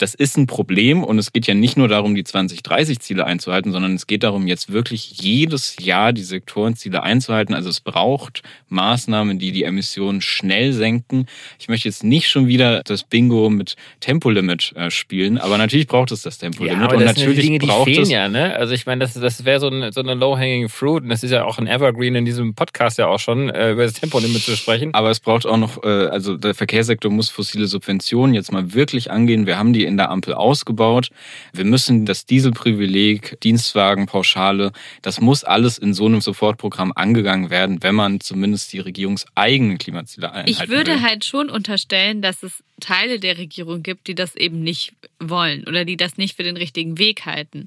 Das ist ein Problem und es geht ja nicht nur darum, die 2030-Ziele einzuhalten, sondern es geht darum, jetzt wirklich jedes Jahr die Sektorenziele einzuhalten. Also es braucht Maßnahmen, die die Emissionen schnell senken. Ich möchte jetzt nicht schon wieder das Bingo mit Tempolimit äh, spielen, aber natürlich braucht es das Tempolimit Ja, aber und das sind natürlich die Dinge, die braucht fehlen es ja, ne? Also ich meine, das, das wäre so, ein, so eine low-hanging fruit und das ist ja auch ein Evergreen in diesem Podcast ja auch schon, äh, über das Tempolimit zu sprechen. Aber es braucht auch noch, äh, also der Verkehrssektor muss fossile Subventionen jetzt mal wirklich angehen. Wir haben die in der Ampel ausgebaut. Wir müssen das Dieselprivileg, Dienstwagenpauschale, das muss alles in so einem Sofortprogramm angegangen werden, wenn man zumindest die regierungseigenen Klimaziele einhalten Ich würde will. halt schon unterstellen, dass es Teile der Regierung gibt, die das eben nicht wollen oder die das nicht für den richtigen Weg halten.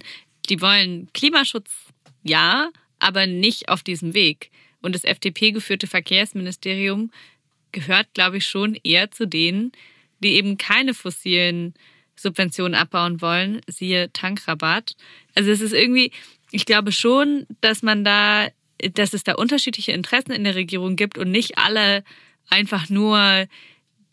Die wollen Klimaschutz, ja, aber nicht auf diesem Weg. Und das FDP-geführte Verkehrsministerium gehört, glaube ich, schon eher zu denen, die eben keine fossilen Subventionen abbauen wollen, siehe Tankrabatt. Also es ist irgendwie, ich glaube schon, dass man da, dass es da unterschiedliche Interessen in der Regierung gibt und nicht alle einfach nur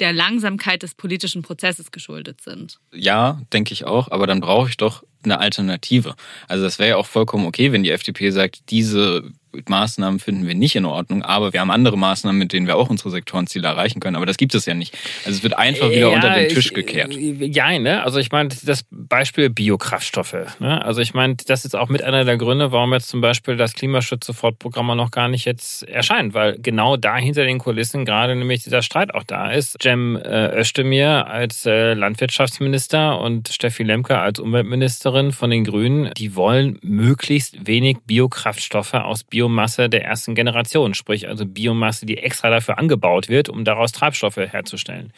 der Langsamkeit des politischen Prozesses geschuldet sind. Ja, denke ich auch, aber dann brauche ich doch eine Alternative. Also das wäre ja auch vollkommen okay, wenn die FDP sagt, diese Maßnahmen finden wir nicht in Ordnung, aber wir haben andere Maßnahmen, mit denen wir auch unsere Sektorenziele erreichen können. Aber das gibt es ja nicht. Also es wird einfach wieder Ja, unter den Tisch gekehrt. Ja, ne? Also ich meine, das Beispiel Biokraftstoffe. Ne? Also ich meine, das ist auch mit einer der Gründe, warum jetzt zum Beispiel das Klimaschutz-Sofortprogramm noch gar nicht jetzt erscheint, weil genau da hinter den Kulissen gerade nämlich dieser Streit auch da ist. Cem äh, Özdemir als äh, Landwirtschaftsminister und Steffi Lemke als Umweltministerin von den Grünen, die wollen möglichst wenig Biokraftstoffe aus Biomasse der ersten Generation, sprich also Biomasse, die extra dafür angebaut wird, um daraus Treibstoffe herzustellen.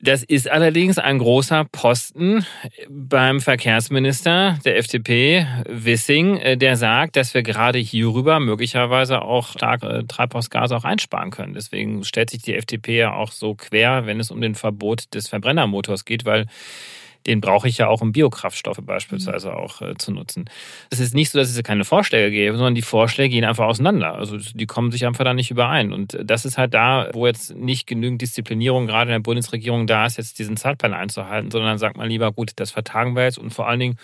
Das ist allerdings ein großer Posten beim Verkehrsminister der FDP, Wissing, äh, der sagt, dass wir gerade hierüber möglicherweise auch starke Treibhausgase auch einsparen können. Deswegen stellt sich die FDP ja auch so quer, wenn es um den Verbot des Verbrennermotors geht, weil den brauche ich ja auch, um Biokraftstoffe beispielsweise auch äh, zu nutzen. Es ist nicht so, dass es keine Vorschläge gäbe, sondern die Vorschläge gehen einfach auseinander. Also die kommen sich einfach da nicht überein. Und das ist halt da, wo jetzt nicht genügend Disziplinierung gerade in der Bundesregierung da ist, jetzt diesen Zeitplan einzuhalten, sondern dann sagt man lieber, gut, das vertagen wir jetzt und vor allen Dingen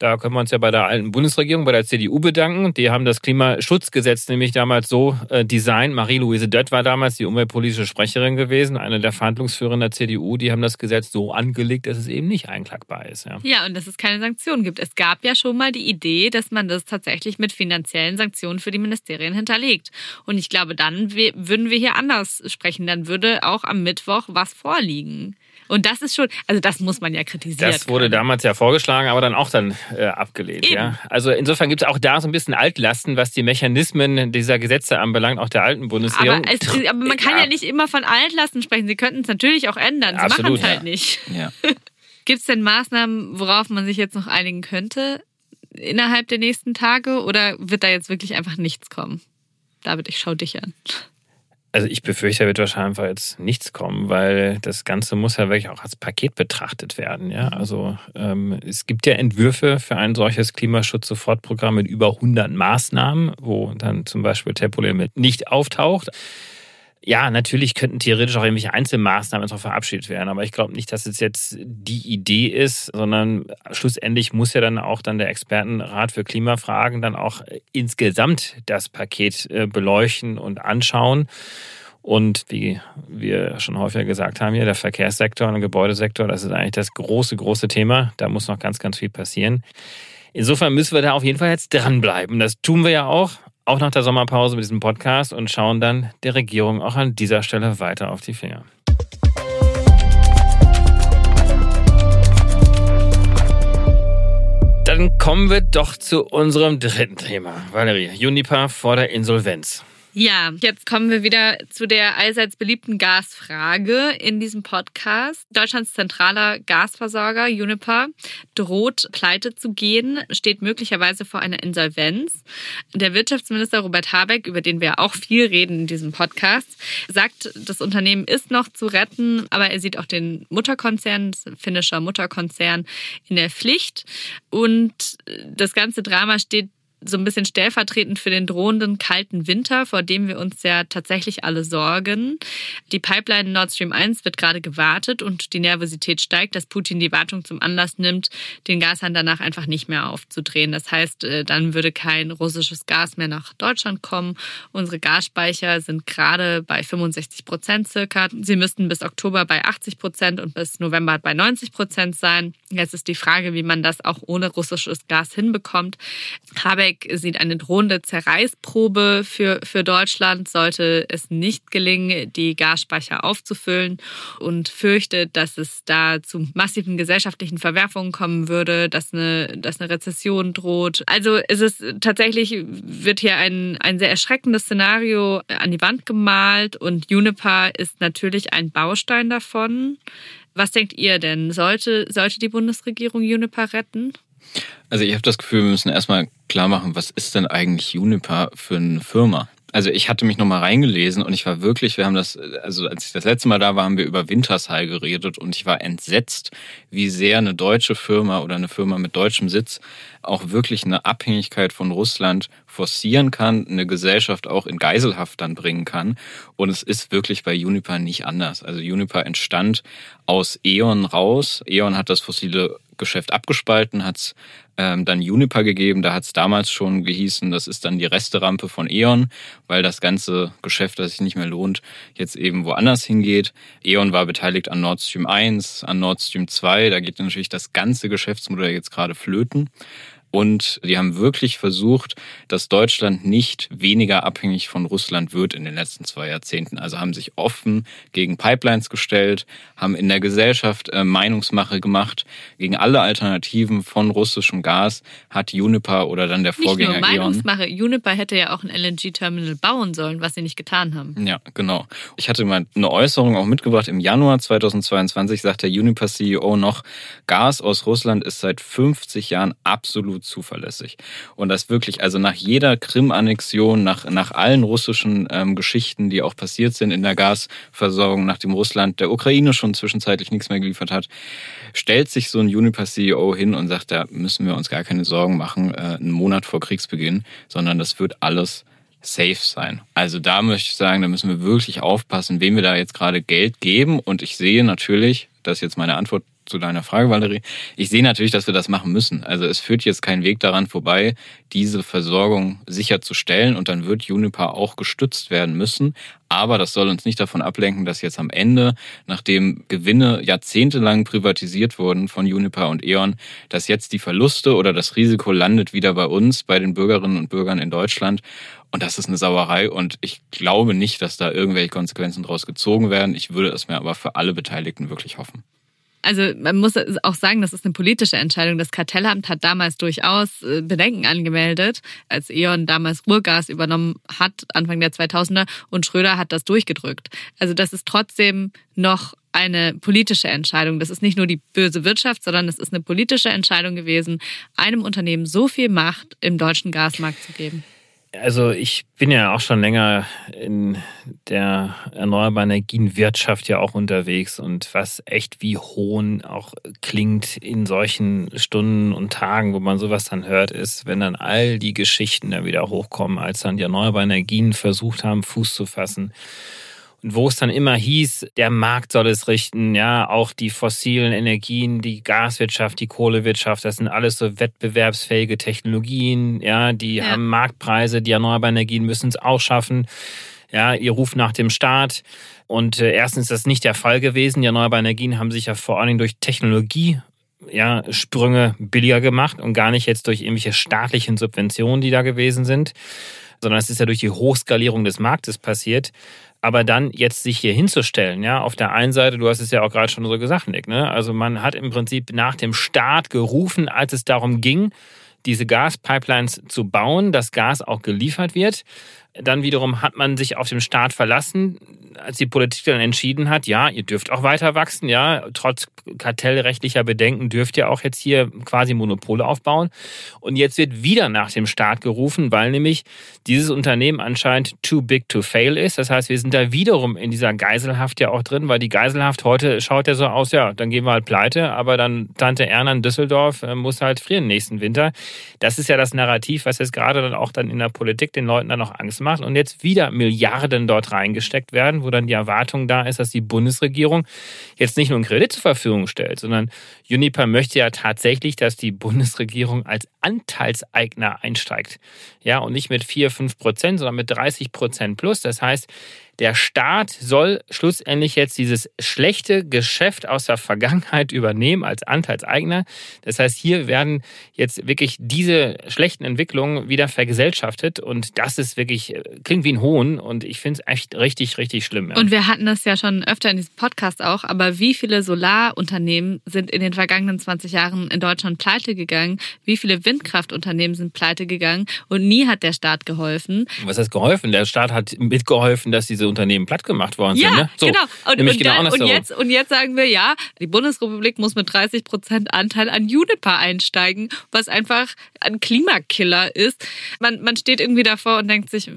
da können wir uns ja bei der alten Bundesregierung, bei der CDU bedanken. Die haben das Klimaschutzgesetz nämlich damals so äh, designt. Marie-Louise Dött war damals die umweltpolitische Sprecherin gewesen, eine der Verhandlungsführer der CDU. Die haben das Gesetz so angelegt, dass es eben nicht einklagbar ist. Ja. Ja, und dass es keine Sanktionen gibt. Es gab ja schon mal die Idee, dass man das tatsächlich mit finanziellen Sanktionen für die Ministerien hinterlegt. Und ich glaube, dann würden wir hier anders sprechen. Dann würde auch am Mittwoch was vorliegen. Und das ist schon, also das muss man ja kritisieren. Das wurde damals ja vorgeschlagen, aber dann auch dann äh, abgelehnt. Eben. Ja. Also insofern gibt es auch da so ein bisschen Altlasten, was die Mechanismen dieser Gesetze anbelangt, auch der alten Bundesregierung. aber, es, aber man kann ja. nicht immer von Altlasten sprechen. Sie könnten es natürlich auch ändern. Sie Absolut, machen es halt ja. nicht. Ja. Gibt es denn Maßnahmen, worauf man sich jetzt noch einigen könnte innerhalb der nächsten Tage? Oder wird da jetzt wirklich einfach nichts kommen? David, ich schau dich an. Also ich befürchte, da wird wahrscheinlich einfach jetzt nichts kommen, weil das Ganze muss ja wirklich auch als Paket betrachtet werden. Ja, also ähm, es gibt ja Entwürfe für ein solches Klimaschutz-Sofortprogramm mit über 100 Maßnahmen, wo dann zum Beispiel Tempolimit nicht auftaucht. Ja, natürlich könnten theoretisch auch irgendwelche Einzelmaßnahmen noch verabschiedet werden, aber ich glaube nicht, dass es jetzt die Idee ist, sondern schlussendlich muss ja dann auch dann der Expertenrat für Klimafragen dann auch insgesamt das Paket äh, beleuchten und anschauen. Und wie wir schon häufiger gesagt haben hier, der Verkehrssektor und der Gebäudesektor, das ist eigentlich das große, große Thema. Da muss noch ganz, ganz viel passieren. Insofern müssen wir da auf jeden Fall jetzt dranbleiben. Das tun wir ja auch, auch nach der Sommerpause mit diesem Podcast und schauen dann der Regierung auch an dieser Stelle weiter auf die Finger. Dann kommen wir doch zu unserem dritten Thema. Valerie, Juniper vor der Insolvenz. Ja, jetzt kommen wir wieder zu der allseits beliebten Gasfrage in diesem Podcast. Deutschlands zentraler Gasversorger Uniper droht pleite zu gehen, steht möglicherweise vor einer Insolvenz. Der Wirtschaftsminister Robert Habeck, über den wir auch viel reden in diesem Podcast, sagt, das Unternehmen ist noch zu retten, aber er sieht auch den Mutterkonzern, das finnischer Mutterkonzern, in der Pflicht. Und das ganze Drama steht so ein bisschen stellvertretend für den drohenden kalten Winter, vor dem wir uns ja tatsächlich alle sorgen. Die Pipeline Nord Stream 1 wird gerade gewartet und die Nervosität steigt, dass Putin die Wartung zum Anlass nimmt, den Gashahn danach einfach nicht mehr aufzudrehen. Das heißt, äh, dann würde kein russisches Gas mehr nach Deutschland kommen. Unsere Gasspeicher sind gerade bei 65 Prozent circa. Sie müssten bis Oktober bei 80 Prozent und bis November bei 90 Prozent sein. Jetzt ist die Frage, wie man das auch ohne russisches Gas hinbekommt. Habe Habeck sieht eine drohende Zerreißprobe für, für Deutschland, sollte es nicht gelingen, die Gasspeicher aufzufüllen und fürchtet, dass es da zu massiven gesellschaftlichen Verwerfungen kommen würde, dass eine, dass eine Rezession droht. Also ist es tatsächlich, wird hier ein, ein sehr erschreckendes Szenario an die Wand gemalt und Juniper ist natürlich ein Baustein davon. Was denkt ihr denn? Sollte, sollte die Bundesregierung Juniper retten? Also ich habe das Gefühl, wir müssen erstmal klar machen, was ist denn eigentlich Juniper für eine Firma? Also ich hatte mich nochmal reingelesen und ich war wirklich, wir haben das, also als ich das letzte Mal da war, haben wir über Wintershall geredet und ich war entsetzt, wie sehr eine deutsche Firma oder eine Firma mit deutschem Sitz auch wirklich eine Abhängigkeit von Russland forcieren kann, eine Gesellschaft auch in Geiselhaft dann bringen kann. Und es ist wirklich bei Juniper nicht anders. Also Juniper entstand aus E.ON raus. E.ON hat das fossile Geschäft abgespalten, hat es ähm, dann Juniper gegeben. Da hat es damals schon gehießen, das ist dann die Resterampe von E.ON, weil das ganze Geschäft, das sich nicht mehr lohnt, jetzt eben woanders hingeht. E.ON war beteiligt an Nord Stream 1, an Nord Stream 2. Da geht natürlich das ganze Geschäftsmodell jetzt gerade flöten. Und die haben wirklich versucht, dass Deutschland nicht weniger abhängig von Russland wird in den letzten zwei Jahrzehnten. Also haben sich offen gegen Pipelines gestellt, haben in der Gesellschaft äh, Meinungsmache gemacht. Gegen alle Alternativen von russischem Gas hat Juniper oder dann der Vorgänger nicht nur Meinungsmache. E Juniper hätte ja auch ein LNG-Terminal bauen sollen, was sie nicht getan haben. Ja, genau. Ich hatte mal eine Äußerung auch mitgebracht. Im Januar 2022 sagt der Juniper-CEO noch, Gas aus Russland ist seit 50 Jahren absolut zuverlässig. Und das wirklich, also nach jeder Krim-Annexion, nach, nach allen russischen ähm, Geschichten, die auch passiert sind in der Gasversorgung, nachdem Russland der Ukraine schon zwischenzeitlich nichts mehr geliefert hat, stellt sich so ein Uniper-CEO hin und sagt, da müssen wir uns gar keine Sorgen machen, äh, einen Monat vor Kriegsbeginn, sondern das wird alles safe sein. Also da möchte ich sagen, da müssen wir wirklich aufpassen, wem wir da jetzt gerade Geld geben. Und ich sehe natürlich, das ist jetzt meine Antwort zu deiner Frage, Valerie. Ich sehe natürlich, dass wir das machen müssen. Also es führt jetzt kein Weg daran vorbei, diese Versorgung sicherzustellen und dann wird Juniper auch gestützt werden müssen. Aber das soll uns nicht davon ablenken, dass jetzt am Ende, nachdem Gewinne jahrzehntelang privatisiert wurden von Juniper und E.ON, dass jetzt die Verluste oder das Risiko landet wieder bei uns, bei den Bürgerinnen und Bürgern in Deutschland. Und das ist eine Sauerei und ich glaube nicht, dass da irgendwelche Konsequenzen draus gezogen werden. Ich würde es mir aber für alle Beteiligten wirklich hoffen. Also man muss auch sagen, das ist eine politische Entscheidung. Das Kartellamt hat damals durchaus äh, Bedenken angemeldet, als E.ON damals Ruhrgas übernommen hat, Anfang der 2000er, und Schröder hat das durchgedrückt. Also das ist trotzdem noch eine politische Entscheidung. Das ist nicht nur die böse Wirtschaft, sondern es ist eine politische Entscheidung gewesen, einem Unternehmen so viel Macht im deutschen Gasmarkt zu geben. Also ich bin ja auch schon länger in der erneuerbaren Energienwirtschaft ja auch unterwegs und was echt wie Hohn auch klingt in solchen Stunden und Tagen, wo man sowas dann hört, ist, wenn dann all die Geschichten da wieder hochkommen, als dann die erneuerbaren Energien versucht haben, Fuß zu fassen wo es dann immer hieß, der Markt soll es richten, ja, auch die fossilen Energien, die Gaswirtschaft, die Kohlewirtschaft, das sind alles so wettbewerbsfähige Technologien, ja, die ja. haben Marktpreise, die erneuerbaren Energien müssen es auch schaffen. Ja, ihr ruft nach dem Staat. Und äh, erstens ist das nicht der Fall gewesen. Die erneuerbaren Energien haben sich ja vor allen Dingen durch Technologie ja, Sprünge billiger gemacht und gar nicht jetzt durch irgendwelche staatlichen Subventionen, die da gewesen sind, sondern es ist ja durch die Hochskalierung des Marktes passiert. Aber dann jetzt sich hier hinzustellen, ja, auf der einen Seite, du hast es ja auch gerade schon so gesagt, Nick, ne? Also man hat im Prinzip nach dem Start gerufen, als es darum ging, diese Gaspipelines zu bauen, dass Gas auch geliefert wird. Dann wiederum hat man sich auf den Staat verlassen, als die Politik dann entschieden hat, ja, ihr dürft auch weiter wachsen, ja, trotz kartellrechtlicher Bedenken dürft ihr auch jetzt hier quasi Monopole aufbauen. Und jetzt wird wieder nach dem Staat gerufen, weil nämlich dieses Unternehmen anscheinend too big to fail ist. Das heißt, wir sind da wiederum in dieser Geiselhaft ja auch drin, weil die Geiselhaft heute schaut ja so aus, ja, dann gehen wir halt pleite, aber dann Tante Erna in Düsseldorf äh, muss halt frieren nächsten Winter. Das ist ja das Narrativ, was jetzt gerade dann auch dann in der Politik den Leuten dann noch Angst macht und jetzt wieder Milliarden dort reingesteckt werden, wo dann die Erwartung da ist, dass die Bundesregierung jetzt nicht nur einen Kredit zur Verfügung stellt, sondern Uniper möchte ja tatsächlich, dass die Bundesregierung als Anteilseigner einsteigt. Ja, und nicht mit 4, 5 Prozent, sondern mit 30 Prozent plus. Das heißt, der Staat soll schlussendlich jetzt dieses schlechte Geschäft aus der Vergangenheit übernehmen als Anteilseigner. Das heißt, hier werden jetzt wirklich diese schlechten Entwicklungen wieder vergesellschaftet und das ist wirklich, äh, klingt wie ein Hohn und ich finde es echt richtig, richtig schlimm. Ja. Und wir hatten das ja schon öfter in diesem Podcast auch, aber wie viele Solarunternehmen sind in den vergangenen 20 Jahren in Deutschland pleite gegangen? Wie viele Windkraftunternehmen sind pleite gegangen und nie hat der Staat geholfen? Was heißt geholfen? Der Staat hat mitgeholfen, dass diese Unternehmen platt gemacht worden ja, sind. Ne? So, genau. Und, und, genau dann, und, jetzt, und jetzt sagen wir, ja, die Bundesrepublik muss mit 30 Prozent Anteil an Juniper einsteigen, was einfach ein Klimakiller ist. Man, man steht irgendwie davor und denkt sich,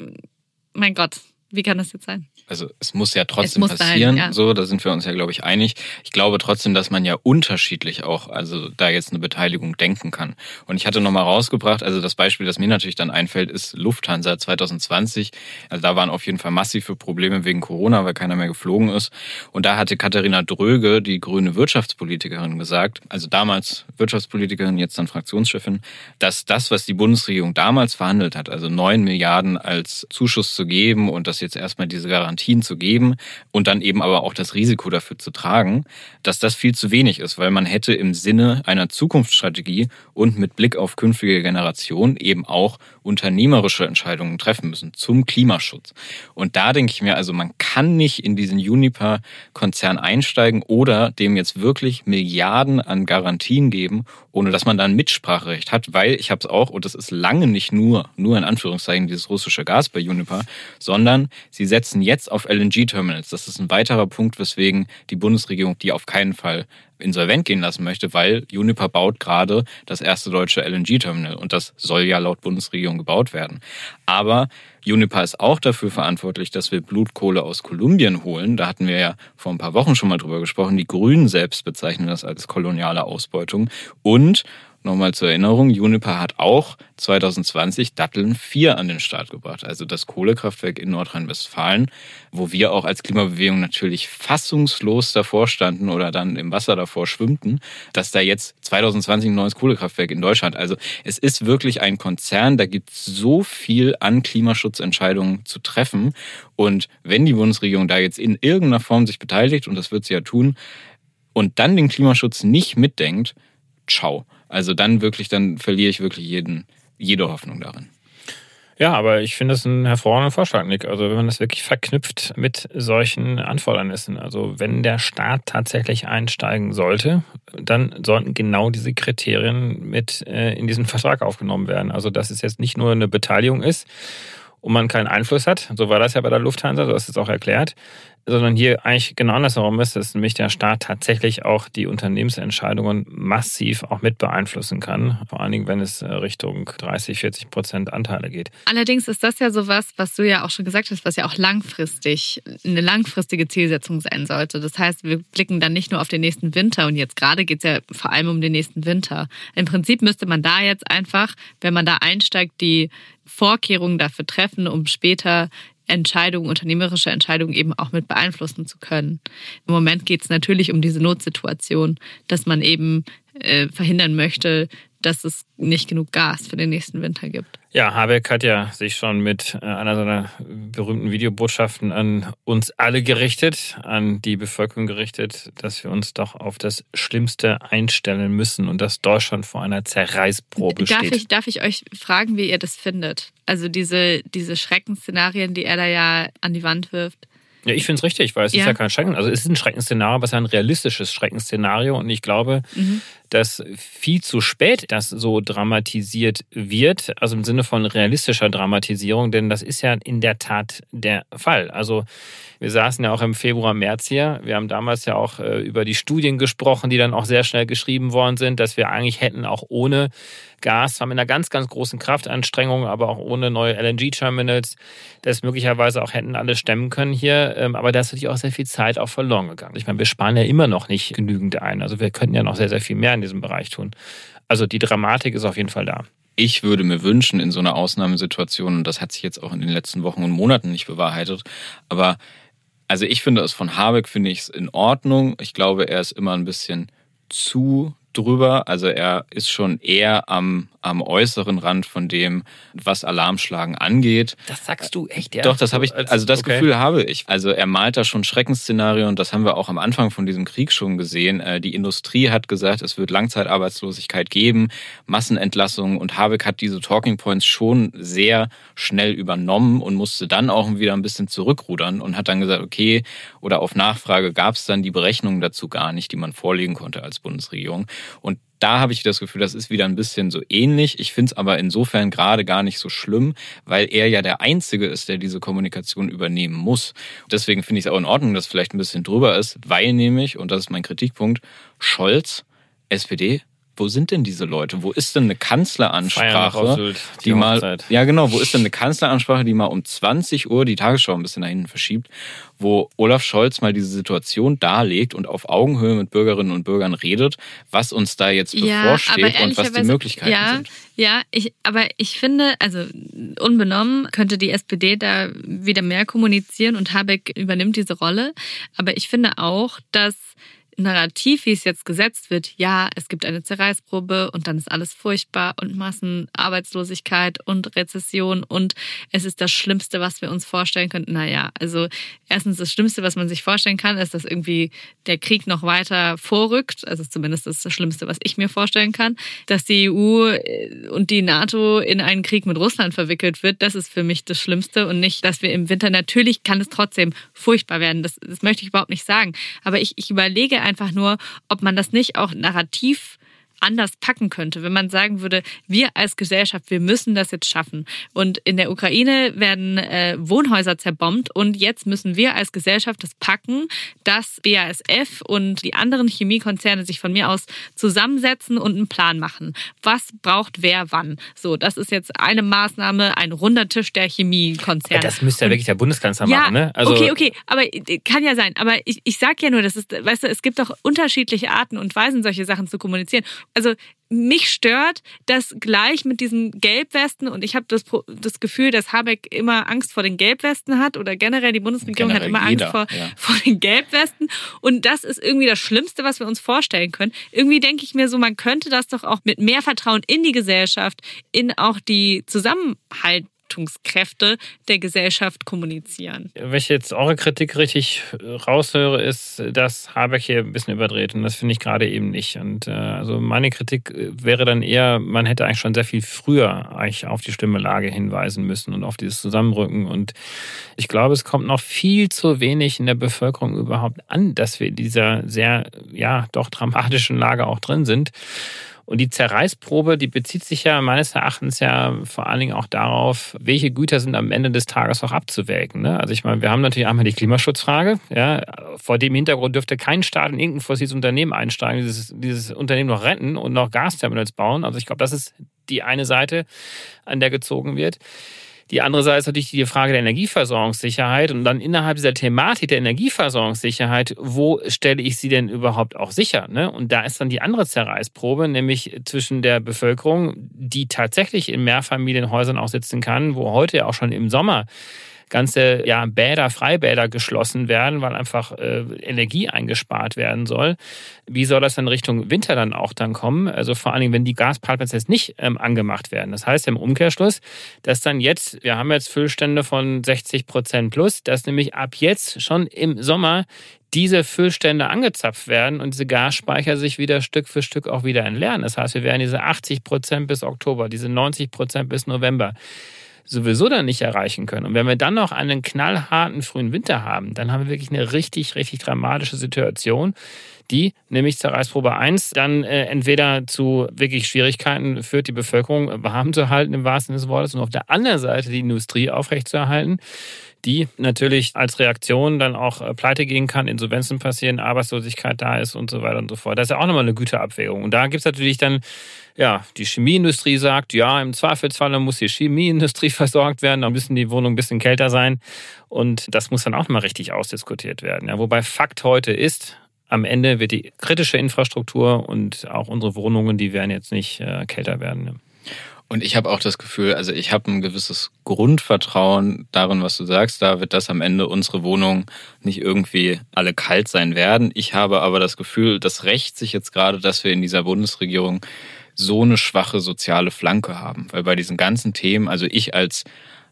mein Gott, wie kann das jetzt sein? Also es muss ja trotzdem muss passieren, dahin, ja. so, da sind wir uns ja, glaube ich, einig. Ich glaube trotzdem, dass man ja unterschiedlich auch, also da jetzt eine Beteiligung denken kann. Und ich hatte nochmal rausgebracht, also das Beispiel, das mir natürlich dann einfällt, ist Lufthansa 2020. Also da waren auf jeden Fall massive Probleme wegen Corona, weil keiner mehr geflogen ist. Und da hatte Katharina Dröge, die grüne Wirtschaftspolitikerin, gesagt, also damals Wirtschaftspolitikerin, jetzt dann Fraktionschefin, dass das, was die Bundesregierung damals verhandelt hat, also neun Milliarden als Zuschuss zu geben und dass jetzt erstmal diese Garantie Garantien zu geben und dann eben aber auch das Risiko dafür zu tragen, dass das viel zu wenig ist, weil man hätte im Sinne einer Zukunftsstrategie und mit Blick auf künftige Generationen eben auch unternehmerische Entscheidungen treffen müssen zum Klimaschutz. Und da denke ich mir, also man kann nicht in diesen Uniper-Konzern einsteigen oder dem jetzt wirklich Milliarden an Garantien geben, ohne dass man dann Mitspracherecht hat, weil ich habe es auch, und das ist lange nicht nur, nur in Anführungszeichen dieses russische Gas bei Uniper, sondern sie setzen jetzt jetzt auf LNG-Terminals. Das ist ein weiterer Punkt, weswegen die Bundesregierung die auf keinen Fall insolvent gehen lassen möchte, weil Uniper baut gerade das erste deutsche LNG-Terminal und das soll ja laut Bundesregierung gebaut werden. Aber Uniper ist auch dafür verantwortlich, dass wir Blutkohle aus Kolumbien holen. Da hatten wir ja vor ein paar Wochen schon mal drüber gesprochen. Die Grünen selbst bezeichnen das als koloniale Ausbeutung. Und Nochmal zur Erinnerung, Juniper hat auch 2020 Datteln 4 an den Start gebracht, also das Kohlekraftwerk in Nordrhein-Westfalen, wo wir auch als Klimabewegung natürlich fassungslos davor standen oder dann im Wasser davor schwimmten, dass da jetzt 2020 ein neues Kohlekraftwerk in Deutschland. Also es ist wirklich ein Konzern, da gibt es so viel an Klimaschutzentscheidungen zu treffen. Und wenn die Bundesregierung da jetzt in irgendeiner Form sich beteiligt, und das wird sie ja tun, und dann den Klimaschutz nicht mitdenkt, ciao. Also dann wirklich, dann verliere ich wirklich jeden, jede Hoffnung darin. Ja, aber ich finde das ein hervorragender Vorschlag, Nick. Also wenn man das wirklich verknüpft mit solchen Anfordernissen. Also wenn der Staat tatsächlich einsteigen sollte, dann sollten genau diese Kriterien mit äh, in diesen Vertrag aufgenommen werden. Also dass es jetzt nicht nur eine Beteiligung ist und man keinen Einfluss hat. So war das ja bei der Lufthansa, du hast es auch erklärt sondern hier eigentlich genau andersherum ist, dass nämlich der Staat tatsächlich auch die Unternehmensentscheidungen massiv auch mit beeinflussen kann, vor allen Dingen, wenn es äh, Richtung 30, 40 Prozent Anteile geht. Allerdings ist das ja sowas, was du ja auch schon gesagt hast, was ja auch langfristig eine langfristige Zielsetzung sein sollte. Das heißt, wir blicken dann nicht nur auf den nächsten Winter und jetzt gerade geht es ja vor allem um den nächsten Winter. Im Prinzip müsste man da jetzt einfach, wenn man da einsteigt, die Vorkehrungen dafür treffen, um später Entscheidungen, unternehmerische Entscheidungen eben auch mit beeinflussen zu können. Im Moment geht es natürlich um diese Notsituation, dass man eben äh, verhindern möchte, dass es nicht genug Gas für den nächsten Winter gibt. Ja, Habeck hat ja sich schon mit äh, einer seiner berühmten Videobotschaften an uns alle gerichtet, an die Bevölkerung gerichtet, dass wir uns doch auf das Schlimmste einstellen müssen und dass Deutschland vor einer Zerreißprobe darf steht. Ich, darf ich euch fragen, wie ihr das findet? Also diese, diese Schreckensszenarien, die er da ja an die Wand wirft. Ja, ich finde es richtig, weil es ja. ist ja kein Schrecken. Also es ist ein Schreckensszenario, aber es ist ein realistisches Schreckensszenario. Und ich glaube, mhm. Dass viel zu spät das so dramatisiert wird, also im Sinne von realistischer Dramatisierung, denn das ist ja in der Tat der Fall. Also wir saßen ja auch im Februar, März hier. Wir haben damals ja auch äh, über die Studien gesprochen, die dann auch sehr schnell geschrieben worden sind, dass wir eigentlich hätten auch ohne Gas, zwar mit einer ganz, ganz großen Kraftanstrengung, aber auch ohne neue LNG-Terminals, das möglicherweise auch hätten alle stemmen können hier. Ähm, aber da ist natürlich auch sehr viel Zeit auch verloren gegangen. Ich meine, wir sparen ja immer noch nicht genügend ein. Also wir könnten ja noch sehr, sehr viel mehr in diesem Bereich tun. Also die Dramatik ist auf jeden Fall da ich würde mir wünschen in so einer Ausnahmesituation, und das hat sich jetzt auch in den letzten Wochen und Monaten nicht bewahrheitet, aber also ich finde es von Habeck, finde ich es in Ordnung. Ich glaube, er ist immer ein bisschen zu drüber. Also er ist schon eher am, am äußeren Rand von dem, was Alarmschlagen angeht. Das sagst du echt, ja? Doch, das habe ich, also das okay. Gefühl habe ich. Also er malt da schon Schreckensszenario und das haben wir auch am Anfang von diesem Krieg schon gesehen. Äh, die Industrie hat gesagt, es wird Langzeitarbeitslosigkeit geben, Massenentlassungen und Habeck hat diese Talking Points schon sehr schnell übernommen und musste dann auch wieder ein bisschen zurückrudern und hat dann gesagt, okay, oder auf Nachfrage gab es dann die Berechnungen dazu gar nicht, die man vorlegen konnte als Bundesregierung. Und da habe ich das Gefühl, das ist wieder ein bisschen so ähnlich. Ich finde es aber insofern gerade gar nicht so schlimm, weil er ja der Einzige ist, der diese Kommunikation übernehmen muss. Deswegen finde ich es auch in Ordnung, dass vielleicht ein bisschen drüber ist, weil nämlich, und das ist mein Kritikpunkt, Scholz, SPD, wo sind denn diese Leute? Wo ist denn eine Kanzleransprache, die, die mal, ja genau, wo ist denn eine Kanzleransprache, die mal um 20 Uhr die Tagesschau ein bisschen nach hinten verschiebt, wo Olaf Scholz mal diese Situation darlegt und auf Augenhöhe mit Bürgerinnen und Bürgern redet, was uns da jetzt ja, bevorsteht und was die Möglichkeiten ja, sind. Ja, ich, aber ich finde, also unbenommen könnte die SPD da wieder mehr kommunizieren und Habeck übernimmt diese Rolle. Aber ich finde auch, dass Narrativ, wie es jetzt gesetzt wird, ja, es gibt eine Zerreißprobe und dann ist alles furchtbar und Massenarbeitslosigkeit und Rezession und es ist das Schlimmste, was wir uns vorstellen könnten. Naja, also erstens das Schlimmste, was man sich vorstellen kann, ist, dass irgendwie der Krieg noch weiter vorrückt. Also zumindest das, das Schlimmste, was ich mir vorstellen kann. Dass die EU äh, und die NATO in einen Krieg mit Russland verwickelt wird, das ist für mich das Schlimmste und nicht, dass wir im Winter, natürlich kann es trotzdem furchtbar werden. Das, das möchte ich überhaupt nicht sagen. Aber ich, ich überlege einfach nur, ob man das nicht auch narrativ anders packen könnte, wenn man sagen würde, wir als Gesellschaft, wir müssen das jetzt schaffen. Und in der Ukraine werden äh, Wohnhäuser zerbombt und jetzt müssen wir als Gesellschaft das packen, dass BASF und die anderen Chemiekonzerne sich von mir aus zusammensetzen und einen Plan machen. Was braucht wer wann? So, das ist jetzt eine Maßnahme, ein runder Tisch der Chemiekonzerne. Das müsste ja wirklich der Bundeskanzler ja, machen, ne? Also okay, okay, aber äh, kann ja sein. Aber ich, ich sag ja nur, das ist, weißt du, es gibt doch unterschiedliche Arten und Weisen, solche Sachen zu kommunizieren also mich stört, dass gleich mit diesen Gelbwesten und ich habe das, das Gefühl, dass Habeck immer Angst vor den Gelbwesten hat oder generell die Bundesregierung generell hat immer jeder, Angst vor, ja. vor den Gelbwesten und das ist irgendwie das Schlimmste, was wir uns vorstellen können. Irgendwie denke ich mir so, man könnte das doch auch mit mehr Vertrauen in die Gesellschaft, in auch die Zusammenhalt Leitungskräfte der Gesellschaft kommunizieren. Wenn ich jetzt eure Kritik richtig raushöre, ist, dass Habeck hier ein bisschen überdreht. Und das finde ich gerade eben nicht. Und äh, also meine Kritik äh, wäre dann eher, man hätte eigentlich schon sehr viel früher eigentlich auf die Stimmelage hinweisen müssen und auf dieses Zusammenrücken. Und ich glaube, es kommt noch viel zu wenig in der Bevölkerung überhaupt an, dass wir in dieser sehr, ja, doch dramatischen Lage auch drin sind. Und die Zerreißprobe, die bezieht sich ja meines Erachtens ja vor allen Dingen auch darauf, welche Güter sind am Ende des Tages auch abzuwägen. Ne? Also ich meine, wir haben natürlich einmal die Klimaschutzfrage. Ja? Vor dem Hintergrund dürfte kein Staat in irgendein fossiles Unternehmen einsteigen, dieses, dieses Unternehmen noch retten und noch Gasterminals bauen. Also ich glaube, das ist die eine Seite, an der gezogen wird. Die andere Seite ist natürlich die Frage der Energieversorgungssicherheit und dann innerhalb dieser Thematik der Energieversorgungssicherheit, wo stelle ich sie denn überhaupt auch sicher? Ne? Und da ist dann die andere Zerreißprobe, nämlich zwischen der Bevölkerung, die tatsächlich in Mehrfamilienhäusern auch sitzen kann, wo heute auch schon im Sommer ganze ja, Bäder, Freibäder geschlossen werden, weil einfach äh, Energie eingespart werden soll. Wie soll das dann Richtung Winter dann auch dann kommen? Also vor allen Dingen, wenn die Gaspipelines jetzt nicht ähm, angemacht werden. Das heißt im Umkehrschluss, dass dann jetzt, wir haben jetzt Füllstände von 60 Prozent plus, dass nämlich ab jetzt schon im Sommer diese Füllstände angezapft werden und diese Gasspeicher sich wieder Stück für Stück auch wieder entleeren. Das heißt, wir werden diese 80 Prozent bis Oktober, diese 90 Prozent bis November sowieso dann nicht erreichen können. Und wenn wir dann noch einen knallharten frühen Winter haben, dann haben wir wirklich eine richtig, richtig dramatische Situation, die nämlich Zerreißprobe 1 dann äh, entweder zu wirklich Schwierigkeiten führt, die Bevölkerung warm zu halten im wahrsten Sinne des Wortes und auf der anderen Seite die Industrie aufrechtzuerhalten die natürlich als Reaktion dann auch äh, pleite gehen kann, Insolvenzen passieren, Arbeitslosigkeit da ist und so weiter und so fort. Das ist ja auch nochmal eine Güterabwägung. Und da gibt es natürlich dann, ja, die Chemieindustrie sagt, ja, im Zweifelsfall muss die Chemieindustrie versorgt werden, dann müssen die Wohnungen ein bisschen kälter sein. Und das muss dann auch nochmal richtig ausdiskutiert werden. Ja, wobei Fakt heute ist, am Ende wird die kritische Infrastruktur und auch unsere Wohnungen, die werden jetzt nicht äh, kälter werden. Ne? Und ich habe auch das Gefühl, also ich habe ein gewisses Grundvertrauen darin, was du sagst, David, dass am Ende unsere Wohnungen nicht irgendwie alle kalt sein werden. Ich habe aber das Gefühl, das rächt sich jetzt gerade, dass wir in dieser Bundesregierung so eine schwache soziale Flanke haben. Weil bei diesen ganzen Themen, also ich als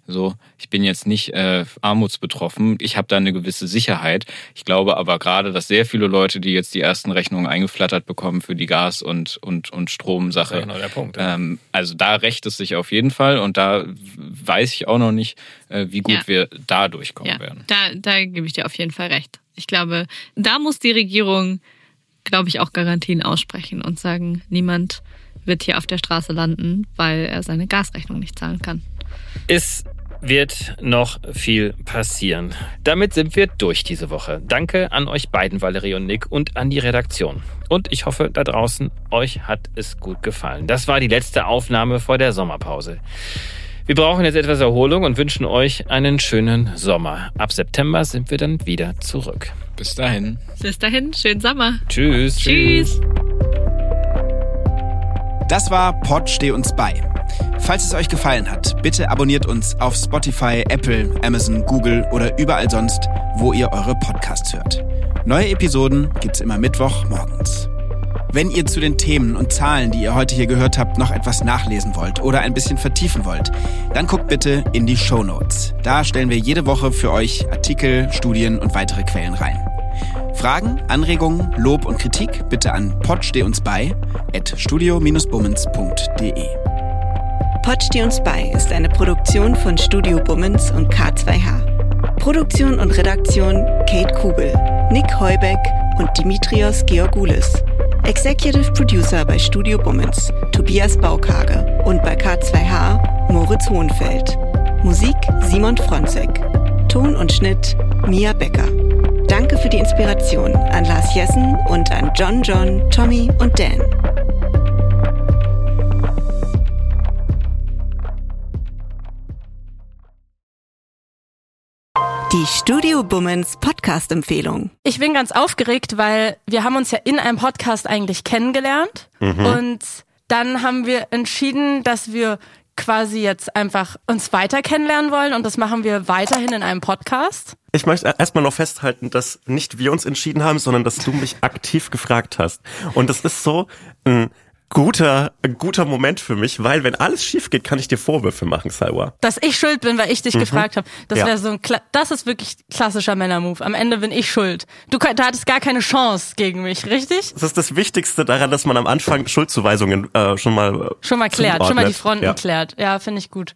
so, ich bin jetzt nicht äh, armutsbetroffen, ich habe da eine gewisse Sicherheit. Ich glaube aber gerade, dass sehr viele Leute, die jetzt die ersten Rechnungen eingeflattert bekommen für die Gas- und, und, und Stromsache, ja genau der Punkt, ja. ähm, also da rächt es sich auf jeden Fall und da weiß ich auch noch nicht, äh, wie gut ja. wir da durchkommen ja, werden. Da, da gebe ich dir auf jeden Fall recht. Ich glaube, da muss die Regierung, glaube ich, auch Garantien aussprechen und sagen, niemand wird hier auf der Straße landen, weil er seine Gasrechnung nicht zahlen kann. Ist wird noch viel passieren. Damit sind wir durch diese Woche. Danke an euch beiden, Valerie und Nick, und an die Redaktion. Und ich hoffe, da draußen, euch hat es gut gefallen. Das war die letzte Aufnahme vor der Sommerpause. Wir brauchen jetzt etwas Erholung und wünschen euch einen schönen Sommer. Ab September sind wir dann wieder zurück. Bis dahin. Bis dahin, schönen Sommer. Tschüss. Tschüss. Das war Pod Steh uns bei Falls es euch gefallen hat, bitte abonniert uns auf Spotify, Apple, Amazon, Google oder überall sonst, wo ihr eure Podcasts hört. Neue Episoden gibt's immer Mittwoch morgens. Wenn ihr zu den Themen und Zahlen, die ihr heute hier gehört habt, noch etwas nachlesen wollt oder ein bisschen vertiefen wollt, dann guckt bitte in die Show Notes. Da stellen wir jede Woche für euch Artikel, Studien und weitere Quellen rein. Fragen, Anregungen, Lob und Kritik bitte an podstehunsbei at studio-bummens.de. Pod steh uns bei ist eine Produktion von Studio Bummens und K2H. Produktion und Redaktion Kate Kubel, Nick Heubeck und Dimitrios Georgoulis. Executive Producer bei Studio Bummens Tobias Baukage und bei K2H Moritz Hohenfeld. Musik Simon Fronzek. Ton und Schnitt Mia Becker. Danke für die Inspiration an Lars Jessen und an John John, Tommy und Dan. Die Studio Bummens Podcast-Empfehlung. Ich bin ganz aufgeregt, weil wir haben uns ja in einem Podcast eigentlich kennengelernt mhm. und dann haben wir entschieden, dass wir quasi jetzt einfach uns weiter kennenlernen wollen und das machen wir weiterhin in einem Podcast. Ich möchte erstmal noch festhalten, dass nicht wir uns entschieden haben, sondern dass du mich aktiv gefragt hast. Und das ist so ein guter, ein guter Moment für mich, weil wenn alles schief geht, kann ich dir Vorwürfe machen, Salwa. Dass ich schuld bin, weil ich dich mhm. gefragt habe. Das ja. wäre so ein, Kla das ist wirklich klassischer Männermove. Am Ende bin ich schuld. Du, du hattest gar keine Chance gegen mich, richtig? Das ist das Wichtigste daran, dass man am Anfang Schuldzuweisungen äh, schon mal schon mal klärt, schon mal die Fronten ja. klärt. Ja, finde ich gut.